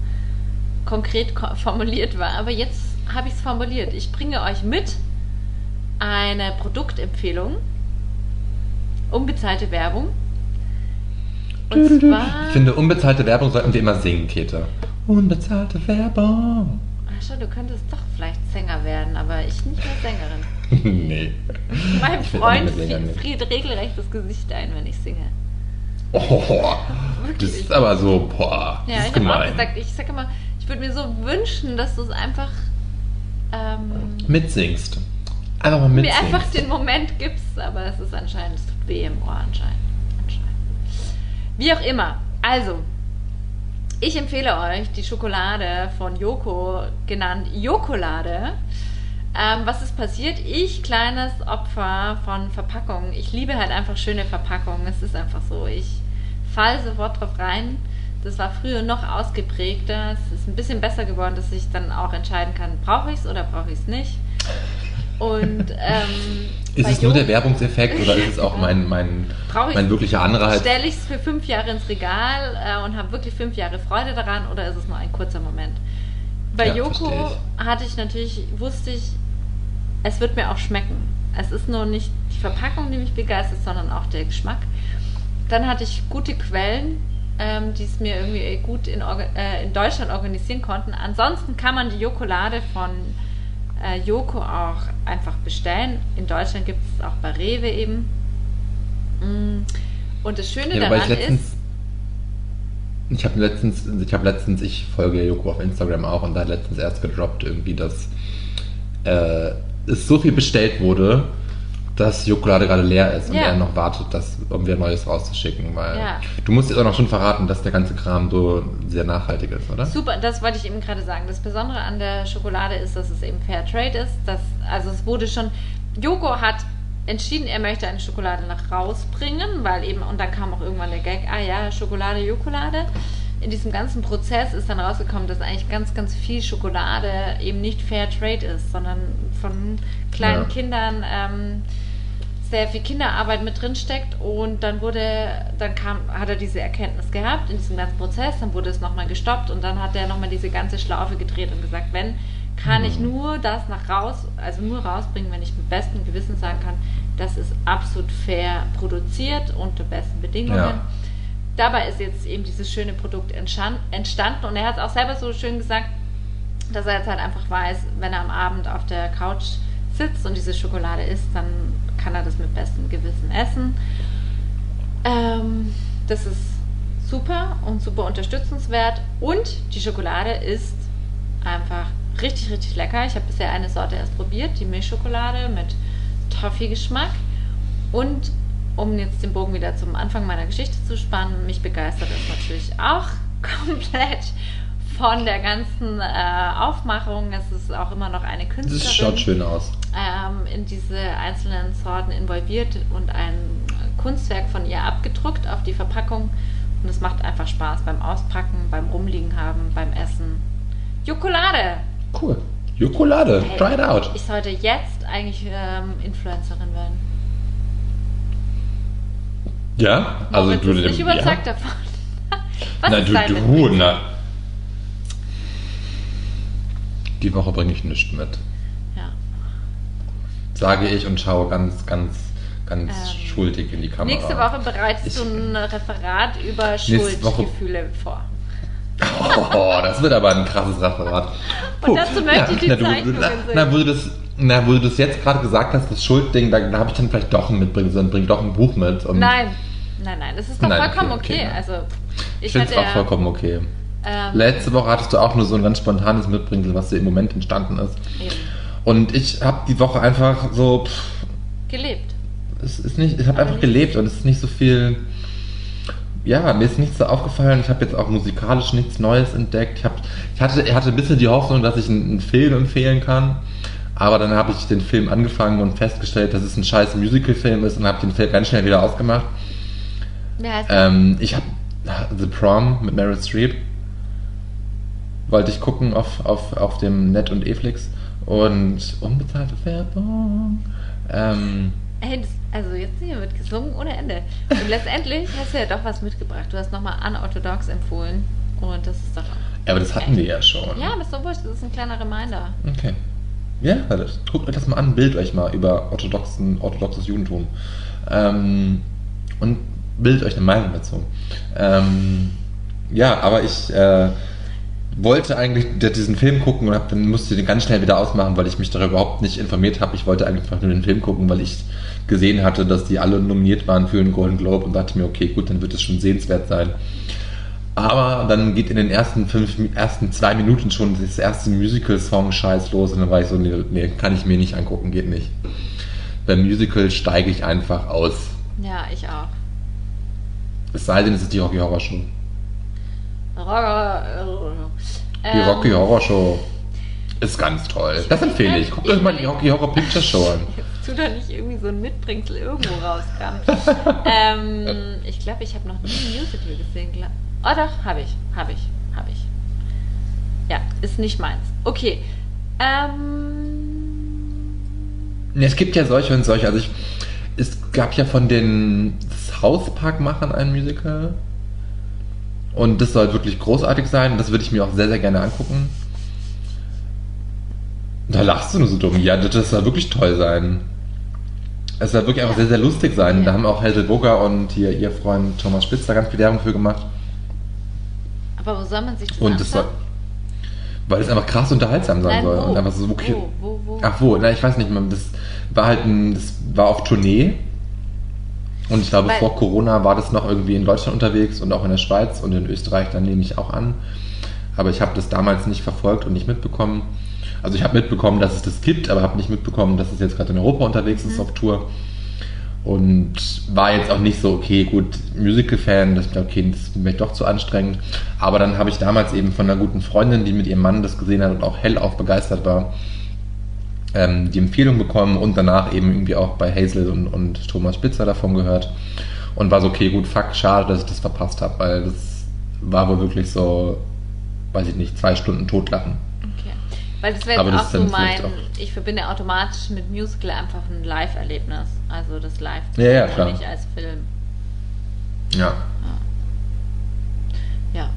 konkret ko formuliert war, aber jetzt habe ich es formuliert. Ich bringe euch mit eine Produktempfehlung, unbezahlte Werbung. Und zwar. Ich finde, unbezahlte Werbung sollten wir immer singen, Käthe. Unbezahlte Werbung. Ach schon, du könntest doch vielleicht Sänger werden, aber ich nicht mehr Sängerin. nee. Mein Ich Freund auch friert regelrecht das Gesicht ein, wenn ich singe. Oh, das ist aber so, boah, Ja, das ich ist auch gemein. gesagt, ich sage immer, ich würde mir so wünschen, dass du es einfach ähm, Mitsingst. Einfach mal mir mitsingst. einfach den Moment gibst, aber es ist anscheinend, es tut weh im Ohr anscheinend. anscheinend. Wie auch immer. Also, ich empfehle euch die Schokolade von Joko, genannt Jokolade. Ähm, was ist passiert? Ich, kleines Opfer von Verpackungen. Ich liebe halt einfach schöne Verpackungen. Es ist einfach so. Ich falle sofort drauf rein. Das war früher noch ausgeprägter. Es ist ein bisschen besser geworden, dass ich dann auch entscheiden kann, brauche ich es oder brauche ich es nicht. Und ähm, Ist es nur der Werbungseffekt oder ist es auch mein, mein, ich- mein wirklicher Anreiz? Stelle ich es für fünf Jahre ins Regal äh, und habe wirklich fünf Jahre Freude daran oder ist es nur ein kurzer Moment? Bei Ja, Joko verstehe hatte ich natürlich, wusste ich, es wird mir auch schmecken. Es ist nur nicht die Verpackung, die mich begeistert, sondern auch der Geschmack. Dann hatte ich gute Quellen, ähm, die es mir irgendwie gut in, äh, in Deutschland organisieren konnten. Ansonsten kann man die Jokolade von äh, Joko auch einfach bestellen. In Deutschland gibt es auch bei Rewe eben. Mm. Und das Schöne Ja, daran ich letztens, ist, ich habe letztens, ich habe letztens, ich folge Joko auf Instagram auch und da hat letztens erst gedroppt irgendwie, dass äh, es so viel bestellt wurde, dass Jokolade gerade leer ist und Ja. er noch wartet, das irgendwie Neues rauszuschicken, weil Ja. du musst jetzt auch noch schon verraten, dass der ganze Kram so sehr nachhaltig ist, oder? Super, das wollte ich eben gerade sagen. Das Besondere an der Schokolade ist, dass es eben Fair Trade ist. Dass, also es wurde schon, Joko hat entschieden, er möchte eine Schokolade nach rausbringen, weil eben, und dann kam auch irgendwann der Gag, ah ja, Schokolade, Jokolade. In diesem ganzen Prozess ist dann rausgekommen, dass eigentlich ganz, ganz viel Schokolade eben nicht Fair Trade ist, sondern von kleinen Ja. Kindern ähm, sehr viel Kinderarbeit mit drin steckt und dann wurde, dann kam, hat er diese Erkenntnis gehabt in diesem ganzen Prozess, dann wurde es nochmal gestoppt und dann hat er nochmal diese ganze Schlaufe gedreht und gesagt, wenn, kann ich Mhm. nur das nach raus, also nur rausbringen, wenn ich mit bestem Gewissen sagen kann, das ist absolut fair produziert unter besten Bedingungen. Ja. Dabei ist jetzt eben dieses schöne Produkt entstanden und er hat es auch selber so schön gesagt, dass er jetzt halt einfach weiß, wenn er am Abend auf der Couch sitzt und diese Schokolade isst, dann kann er das mit bestem Gewissen essen. Ähm, das ist super und super unterstützenswert und die Schokolade ist einfach richtig, richtig lecker. Ich habe bisher eine Sorte erst probiert, die Milchschokolade mit Toffee-Geschmack und um jetzt den Bogen wieder zum Anfang meiner Geschichte zu spannen, mich begeistert es natürlich auch komplett von der ganzen äh, Aufmachung. Es ist auch immer noch eine Künstlerin Das schaut schön aus. ähm, in diese einzelnen Sorten involviert und ein Kunstwerk von ihr abgedruckt auf die Verpackung. Und es macht einfach Spaß beim Auspacken, beim Rumliegen haben, beim Essen. Jokolade! Cool. Jokolade, Hey, try it out. Ich sollte jetzt eigentlich ähm, Influencerin werden. Ja? Also Moritz du ist nicht ja. überzeugt davon. Was Na ist du, du, na. Die Woche bringe ich nichts mit. Ja. Sage ich und schaue ganz, ganz, ganz Ähm, schuldig in die Kamera. Nächste Woche bereitest Ich- du ein Referat über Schuldgefühle vor. Oh, das wird aber ein krasses Referat. Und dazu möchte ich die na, du, Zeichnungen na, sehen. na, wo du das, na, wo du das jetzt gerade gesagt hast, das Schuldding, da, da habe ich dann vielleicht doch ein mitbringen sollen, bring doch ein Buch mit. Nein, nein, nein, das ist doch Nein, vollkommen okay, okay. okay. Also, ich ich finde es auch ja, vollkommen okay. ähm, Letzte Woche hattest du auch nur so ein ganz spontanes Mitbringsel, was dir im Moment entstanden ist. eben, Und ich habe die Woche einfach so, pff, gelebt. es ist nicht, ich habe einfach nicht- gelebt und es ist nicht so viel. Ja, mir ist nichts so aufgefallen. Ich habe jetzt auch musikalisch nichts Neues entdeckt. Ich, hab, ich, hatte, ich hatte ein bisschen die Hoffnung, dass ich einen, einen Film empfehlen kann. Aber dann habe ich den Film angefangen und festgestellt, dass es ein scheiß Musical-Film ist und habe den Film ganz schnell wieder ausgemacht. Wer Ähm, ich habe The Prom mit Meryl Streep. Wollte ich gucken auf, auf, auf dem Net und Eflix. Und unbezahlte Werbung. Ähm, Hey, das, also jetzt hier wird gesungen ohne Ende. Und letztendlich hast du ja doch was mitgebracht. Du hast nochmal unorthodox empfohlen. Und das ist doch. ja, aber das hatten wir ja schon. Ja, aber ist so wurscht, das ist ein kleiner Reminder. Okay. Ja, das, guckt euch das mal an, bildet euch mal über orthodoxen, orthodoxes Judentum. Ähm, und bildet euch eine Meinung dazu. Ähm, ja, aber ich äh, wollte eigentlich diesen Film gucken und hab, dann musste ich den ganz schnell wieder ausmachen, weil ich mich darüber überhaupt nicht informiert habe. Ich wollte einfach nur den Film gucken, weil ich gesehen hatte, dass die alle nominiert waren für den Golden Globe und dachte mir, okay, gut, dann wird es schon sehenswert sein. Aber dann geht in den ersten fünf, ersten zwei Minuten schon das erste Musical-Song-Scheiß los und dann war ich so, nee, nee, kann ich mir nicht angucken, geht nicht. Beim Musical steige ich einfach aus. Ja, ich auch. Es sei denn, es ist die Rocky Horror Show. Die Die Rocky Horror Show ist ganz toll. Das empfehle ich. Guckt euch mal die Rocky Horror Picture Show an. Jetzt tu doch nicht irgendwie so ein Mitbringsel irgendwo rauskam. ähm, ich glaube, ich habe noch nie ein Musical gesehen. Oh doch, habe ich, habe ich, habe ich. Ja, ist nicht meins. Okay. Ähm, Es gibt ja solche und solche. Also ich, es gab ja von den South Park-Machern ein Musical. Und das soll wirklich großartig sein. Das würde ich mir auch sehr, sehr gerne angucken. Da lachst du nur so dumm. Ja, das, soll wirklich toll sein. Es soll wirklich einfach sehr, sehr lustig sein. Ja. Da haben auch Hazel Burger und hier ihr Freund Thomas Spitz da ganz viel Werbung für gemacht. aber wo soll man sich das Und anschauen? Weil es einfach krass unterhaltsam sein Nein, soll. wo? Und einfach so wirklich, Wo, wo, wo? Ach wo, na ich weiß nicht, das war halt ein, das war auf Tournee. Und ich glaube, Weil- vor Corona war das noch irgendwie in Deutschland unterwegs und auch in der Schweiz und in Österreich, dann nehme ich auch an. Aber ich habe das damals nicht verfolgt und nicht mitbekommen. Also ich habe mitbekommen, dass es das gibt, aber habe nicht mitbekommen, dass es jetzt gerade in Europa unterwegs ist auf Tour. Und war jetzt auch nicht so, okay, gut, Musical-Fan, das, okay, das ist mir doch zu anstrengend. Aber dann habe ich damals eben von einer guten Freundin, die mit ihrem Mann das gesehen hat und auch hellauf begeistert war, ähm, die Empfehlung bekommen und danach eben irgendwie auch bei Hazel und, und Thomas Spitzer davon gehört. Und war so, okay, gut, fuck, schade, dass ich das verpasst habe, weil das war wohl wirklich so, weiß ich nicht, zwei Stunden totlachen. Weil das wäre auch so mein, auch- ich verbinde automatisch mit Musical einfach ein Live-Erlebnis. Also das Live Ja, ja, und klar. nicht als Film. Ja. Ja,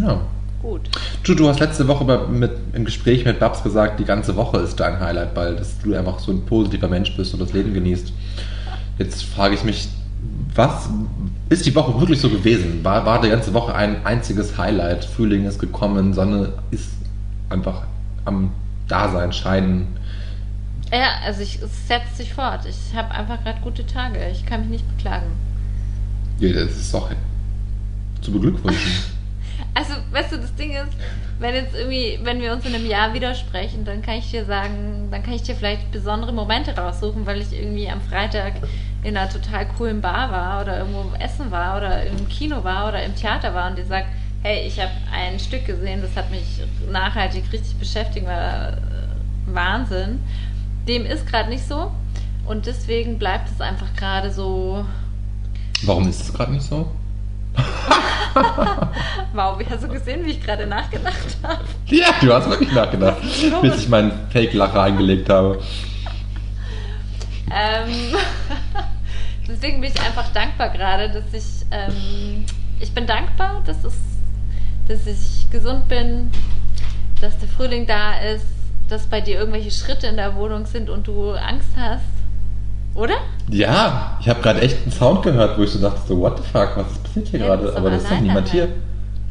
Ja. gut. Du, du hast letzte Woche bei, mit, im Gespräch mit Babs gesagt, die ganze Woche ist dein Highlight, weil dass du einfach so ein positiver Mensch bist und das Leben genießt. Jetzt frage ich mich, was ist die Woche wirklich so gewesen? War, war die ganze Woche ein einziges Highlight? Frühling ist gekommen, Sonne ist einfach am Dasein, scheinen. Ja, also ich, es setzt sich fort. Ich habe einfach gerade gute Tage. Ich kann mich nicht beklagen. Ja, das ist doch zu beglückwünschen. Also, weißt du, das Ding ist, wenn jetzt irgendwie, wenn wir uns in einem Jahr widersprechen, dann kann ich dir sagen, dann kann ich dir vielleicht besondere Momente raussuchen, weil ich irgendwie am Freitag in einer total coolen Bar war oder irgendwo Essen war oder im Kino war oder im Theater war und dir sagt, hey, ich habe ein Stück gesehen, das hat mich nachhaltig richtig beschäftigt, war äh, Wahnsinn. Dem ist gerade nicht so und deswegen bleibt es einfach gerade so Warum ist es gerade nicht so? wow, wie hast du gesehen, wie ich gerade nachgedacht habe? Ja, du hast wirklich nachgedacht, bis ich meinen Fake-Lacher eingelegt habe. Ähm, deswegen bin ich einfach dankbar gerade, dass ich, ähm, ich bin dankbar, dass, es, dass ich gesund bin, dass der Frühling da ist, dass bei dir irgendwelche Schritte in der Wohnung sind und du Angst hast. Oder? Ja, ich habe gerade echt einen Sound gehört, wo ich so dachte, so, what the fuck, was passiert hier Ja, gerade? Aber das ist doch niemand hier.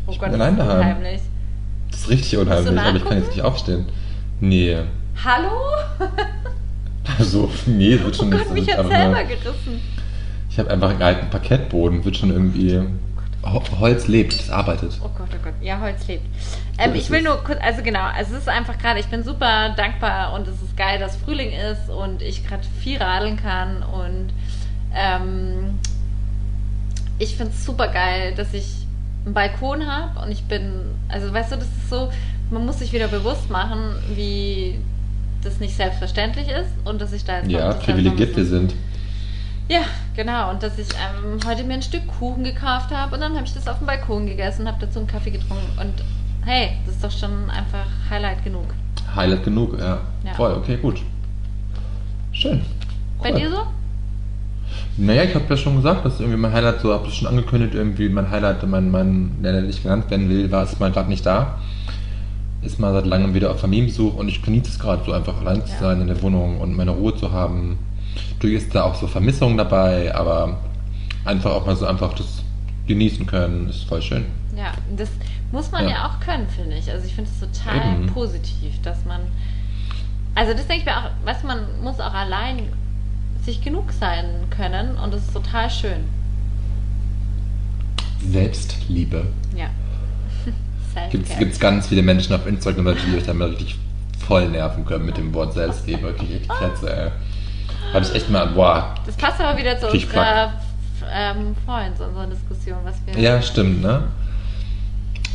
Oh Ich Gott, bin das allein ist daheim. unheimlich. Das ist richtig unheimlich, aber ich kann jetzt nicht aufstehen. Nee. Hallo? Also, nee, wird schon Oh Gott, mich hat selber nur- gerissen. Ich habe einfach einen alten Parkettboden, wird schon irgendwie. Ho- Holz lebt, es arbeitet. Oh Gott, oh Gott. Ja, Holz lebt. Ähm, ich will nur kurz, also genau, also es ist einfach gerade, ich bin super dankbar und es ist geil, dass Frühling ist und ich gerade viel radeln kann und ähm, ich finde es super geil, dass ich einen Balkon habe und ich bin, also weißt du, das ist so, man muss sich wieder bewusst machen, wie das nicht selbstverständlich ist und dass ich da jetzt Ja, privilegiert wir sind. Ja, genau. Und dass ich ähm, heute mir ein Stück Kuchen gekauft habe und dann habe ich das auf dem Balkon gegessen, habe dazu einen Kaffee getrunken und hey, das ist doch schon einfach Highlight genug. Highlight genug, ja. Ja. Voll, okay, gut. Schön. Bei Cool. dir so? Naja, ich habe ja schon gesagt, dass irgendwie mein Highlight, so habe ich schon angekündigt, irgendwie mein Highlight, mein, mein, der, der nicht genannt werden will, war ist mal gerade nicht da. Ist mal seit langem wieder auf Familienbesuch und ich genieße es gerade so einfach allein zu Ja. sein in der Wohnung und meine Ruhe zu haben. Natürlich ist da auch so Vermissung dabei, aber einfach auch mal so einfach das genießen können, ist voll schön. Ja, das muss man ja, Ja. auch können, finde ich. Also ich finde es total Eben. positiv, dass man. Also das denke ich mir auch, du, man muss auch allein sich genug sein können und das ist total schön. Selbstliebe. Ja. Gibt es ganz viele Menschen auf Instagram, die euch damit richtig voll nerven können mit dem Wort Selbstliebe. Wirklich, echt Kretze, ey. Habe ich echt mal, boah. Das passt aber wieder zu unserer ähm, vorhin, zu unserer Diskussion, was wir. Ja, stimmt, ne?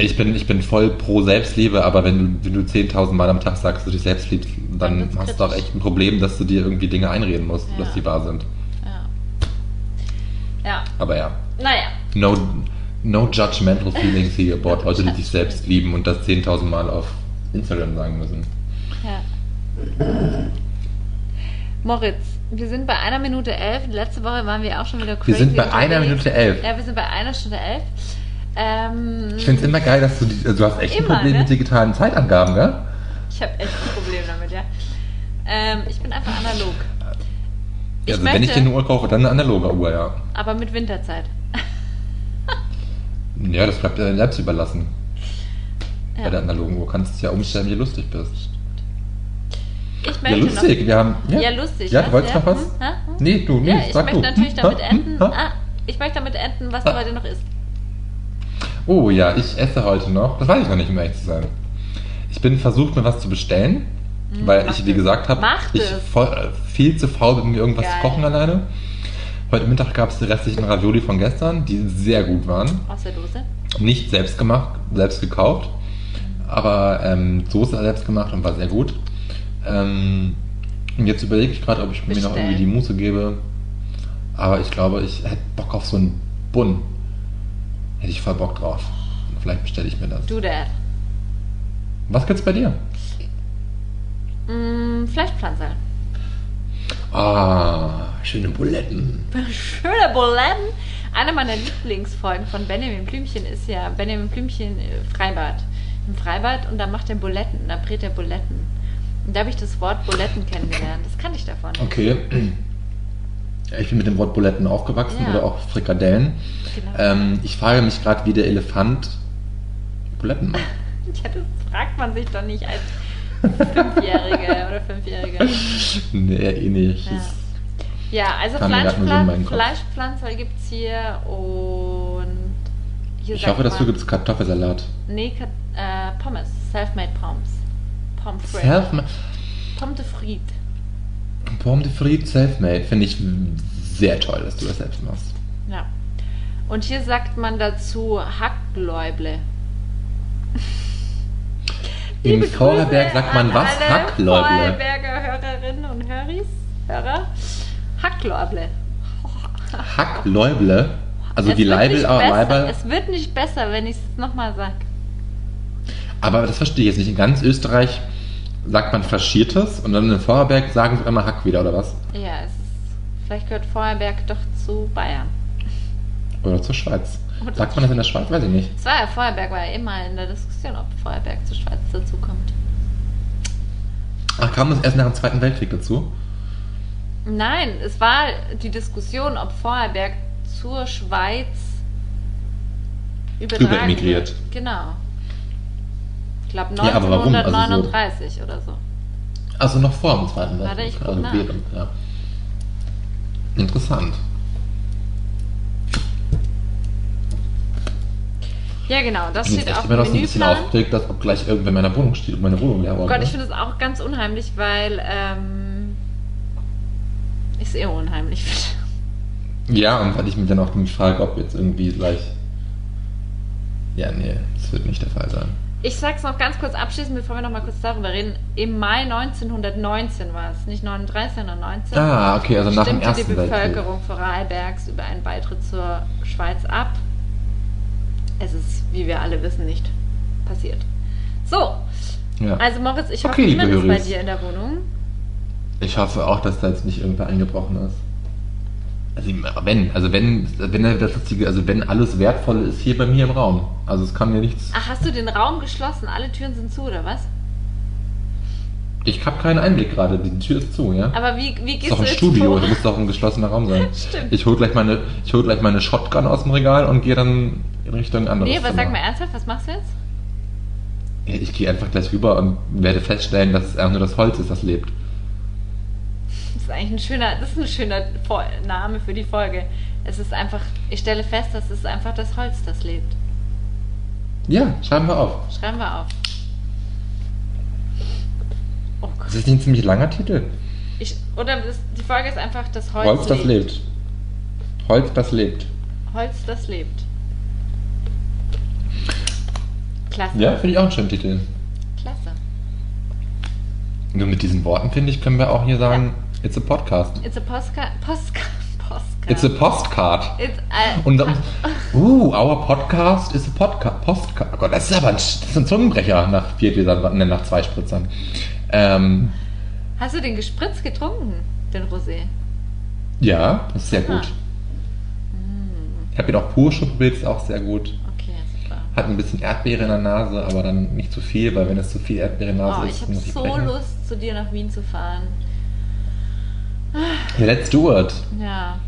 Ich bin, ich bin voll pro Selbstliebe, aber wenn du, wenn du 10.000 Mal am Tag sagst, dass du dich selbst liebst, Dann hast du auch kritisch. echt ein Problem, dass du dir irgendwie Dinge einreden musst, Ja. dass die wahr sind. Ja. Ja. Aber ja, Naja. no, no judgmental feelings here about Leute, die sich selbst lieben und das 10.000 Mal auf Instagram sagen müssen. Ja. Moritz, wir sind bei einer Minute elf. Letzte Woche waren wir auch schon wieder crazy. Wir sind bei einer unterwegs. Minute elf. Ja, wir sind bei einer Stunde elf. Ähm, Ich finde es immer geil, dass du, die, also du hast echt ein Immer, Problem ne? mit digitalen Zeitangaben, gell? ich habe echt ein Problem damit, ja. Ähm, ich bin einfach analog. Ich also wenn ich möchte- dir eine Uhr kaufe, dann eine analoge Uhr, ja. Aber mit Winterzeit. Ja, das bleibt dir selbst überlassen. Bei der Ja. analogen Uhr kannst du es ja umstellen, wie du lustig bist. Ich Ja, möchte lustig. noch. Wir haben, ja. Ja, lustig. Ja, du wolltest ja? noch was? Hm? Hm? Nee, du, nee, ja, ich sag möchte du. natürlich Hm? damit enden. Hm? Ha? Ah, ich möchte damit enden, was du Ah. heute noch isst. Oh ja, ich esse heute noch. Das weiß ich noch nicht, um ehrlich zu sein. Ich bin versucht, mir was zu bestellen, weil Hm, mach ich, wie gesagt habe, ich voll, äh, viel zu faul bin, mir irgendwas Geil. zu kochen alleine. Heute Mittag gab es die restlichen Ravioli von gestern, die sehr gut waren. Aus der Dose. Nicht selbst gemacht, selbst gekauft, aber ähm, Soße selbst gemacht und war sehr gut. Ähm, und jetzt überlege ich gerade, ob ich mir noch Bestellen. irgendwie die Muße gebe. Aber ich glaube, ich hätte Bock auf so einen Bun. Hätte ich voll Bock drauf. Vielleicht bestelle ich mir das. Do that. Was gibt's bei dir? Mm, Fleischpflanzer. Ah, schöne Buletten. Schöne Buletten. Eine meiner Lieblingsfolgen von Benjamin Blümchen ist ja Benjamin Blümchen äh, Freibad. Im Freibad und da macht er Buletten, da brät er Buletten. Und da habe ich das Wort Buletten kennengelernt. Das kannte ich davon. nicht. Okay. Ich bin mit dem Wort Buletten aufgewachsen Ja. oder auch Frikadellen. Genau. Ähm, ich frage mich gerade, wie der Elefant Buletten macht. Ja, das fragt man sich doch nicht als Fünfjährige oder Fünfjährige. nee, eh nicht. Ja. Ja, also Kam mir grad nur so in Fleischpflan meinen Kopf. Fleischpflanzer gibt es hier und hier Ich hoffe, man- gibt es Kartoffelsalat. Nee, Kat- äh, Pommes. Self-made Pommes. Pommes frites. Self Pommes de frites. Pomme de frites self-made. Finde ich sehr toll, dass du das selbst machst. Ja. Und hier sagt man dazu Hackläuble. In Vorarlberg sagt man an was? Hackläuble. Vorarlberger Hörerinnen und Höris, Hörer. Hackläuble. Hackläuble. Also Es wird Leibel, aber besser. Leibel. Es wird nicht besser, wenn ich es nochmal sage. Aber das verstehe ich jetzt nicht. In ganz Österreich sagt man Faschiertes und dann in Vorarlberg sagen sie immer Hack wieder, oder was? Ja, es ist, vielleicht gehört Vorarlberg doch zu Bayern. Oder zur Schweiz. Oder Sagt man das in der Schweiz? Weiß ich nicht. Es war ja Vorarlberg, war ja immer in der Diskussion, ob Vorarlberg zur Schweiz dazukommt. Ach, kam das erst nach dem Zweiten Weltkrieg dazu? Nein, es war die Diskussion, ob Vorarlberg zur Schweiz übertragen Überemigriert. wird. Genau. Ich glaube Ja, aber warum? Also so- 1939 oder so. Also noch vor dem Zweiten Warte, ich Weltkrieg. Also während, ja. Interessant. Ja, genau, das Ich bin steht echt immer dem noch so ein bisschen Menüplan. aufgeregt, dass ob gleich irgendwer in meiner Wohnung steht und meine Wohnung leer Oh war. Gott, ich finde es auch ganz unheimlich, weil ähm, ich es eher unheimlich finde. Ja, und weil ich mich dann auch frage, ob jetzt irgendwie gleich. Ja, nee, das wird nicht der Fall sein. Ich sag's noch ganz kurz abschließend, bevor wir noch mal kurz darüber reden. Im Mai 1919 war es, nicht 39, sondern 19. Ah, okay, also nach dem stimmte Ersten die Weltkrieg. Bevölkerung Vorarlbergs über einen Beitritt zur Schweiz ab. Es ist, wie wir alle wissen, nicht passiert. So, Ja. also Moritz, ich hoffe, Okay, niemand ist bei dir in der Wohnung. Ich hoffe auch, dass da jetzt nicht irgendwer eingebrochen ist. Also wenn, also wenn, wenn das Lustige, also wenn alles Wertvolle ist hier bei mir im Raum. Also es kann mir nichts. Ach, hast du den Raum geschlossen? Alle Türen sind zu, oder was? Ich habe keinen Einblick gerade, die Tür ist zu, ja? Aber wie, wie ist gehst doch du ein jetzt Studio, vor? das muss doch ein geschlossener Raum sein. Stimmt. Ich hol gleich meine, ich hol gleich meine Shotgun aus dem Regal und gehe dann in Richtung anderes Nee, aber Zimmer. sag mal ernsthaft, was machst du jetzt? Ich gehe einfach gleich rüber und werde feststellen, dass es einfach nur das Holz ist, das lebt. Das ist eigentlich ein schöner, das ist ein schöner Name für die Folge. Es ist einfach, ich stelle fest, das ist einfach das Holz, das lebt. Ja, schreiben wir auf. Schreiben wir auf. Oh Gott. Das ist ein ziemlich langer Titel. Ich, oder das, die Folge ist einfach das Holz, Holz, das lebt. Holz, das lebt. Holz, das lebt. Klasse. Ja, finde ich auch einen schönen Titel. Klasse. Nur mit diesen Worten, finde ich, können wir auch hier sagen, it's a podcast. It's a Postcard. Postcard. Postcard. It's a postcard. It's a, Und dann, uh, our podcast is a podcast. Postcard. Oh Gott, das ist aber ein, das ist ein Zungenbrecher nach vier Gläsern, ne, nach zwei Spritzern. Ähm, Hast du den gespritzt getrunken, den Rosé? ja, das ist sehr gut. Ich habe ihn auch pur schon probiert, ist auch sehr gut. Okay, super. Hat ein bisschen Erdbeere in der Nase, aber dann nicht zu viel, weil wenn es zu viel Erdbeere in der Nase Oh, ist, ich habe so brechen. Lust, zu dir nach Wien zu fahren. Ja, let's do it. Ja.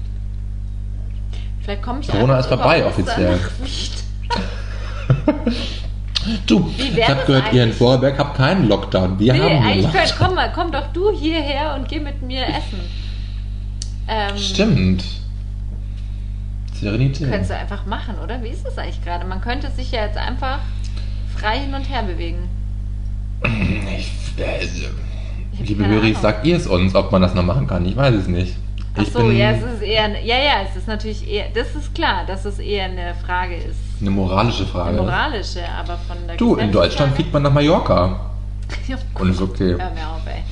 Vielleicht komme ich Corona ist vorbei, offiziell. Du, ich habe das gehört, ihr in? Vorarlberg habt keinen Lockdown. Wir Nee, haben einen Lockdown. komm mal, komm doch du hierher und geh mit mir essen. Ähm, Stimmt. Serenität. Könntest du einfach machen, oder? Wie ist es eigentlich gerade? Man könnte sich ja jetzt einfach frei hin und her bewegen. Ich, hab liebe Höris, Ahnung. sagt ihr es uns, ob man das noch machen kann? Ich weiß es nicht. Ach ich so, ja, es ist eher, ja, ja, es ist natürlich eher, das ist klar, dass es eher eine Frage ist. eine moralische Eine Frage. moralische, aber von der Du, in Deutschland fliegt man nach Mallorca. Ja, Und ist okay. Hör mir auf, ey.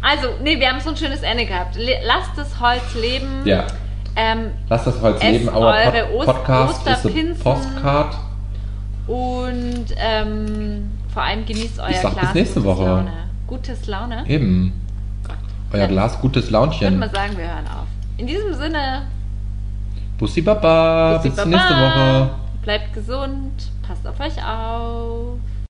Also, nee, wir haben so ein schönes Ende gehabt. Lasst das Holz leben. Ja. Ähm, Lasst das Holz leben. Eure Pod Podcast ist. Postcard. und ähm, vor allem genießt euer Ich sag bis Glas nächste gutes Woche. Laune. Gutes Laune? Eben. Euer Ja. Glas gutes Ich würde Launchen. mal sagen, wir hören auf. In diesem Sinne, Bussi Baba. Bussi Bis Baba. nächste Woche. Bleibt gesund, passt auf euch auf.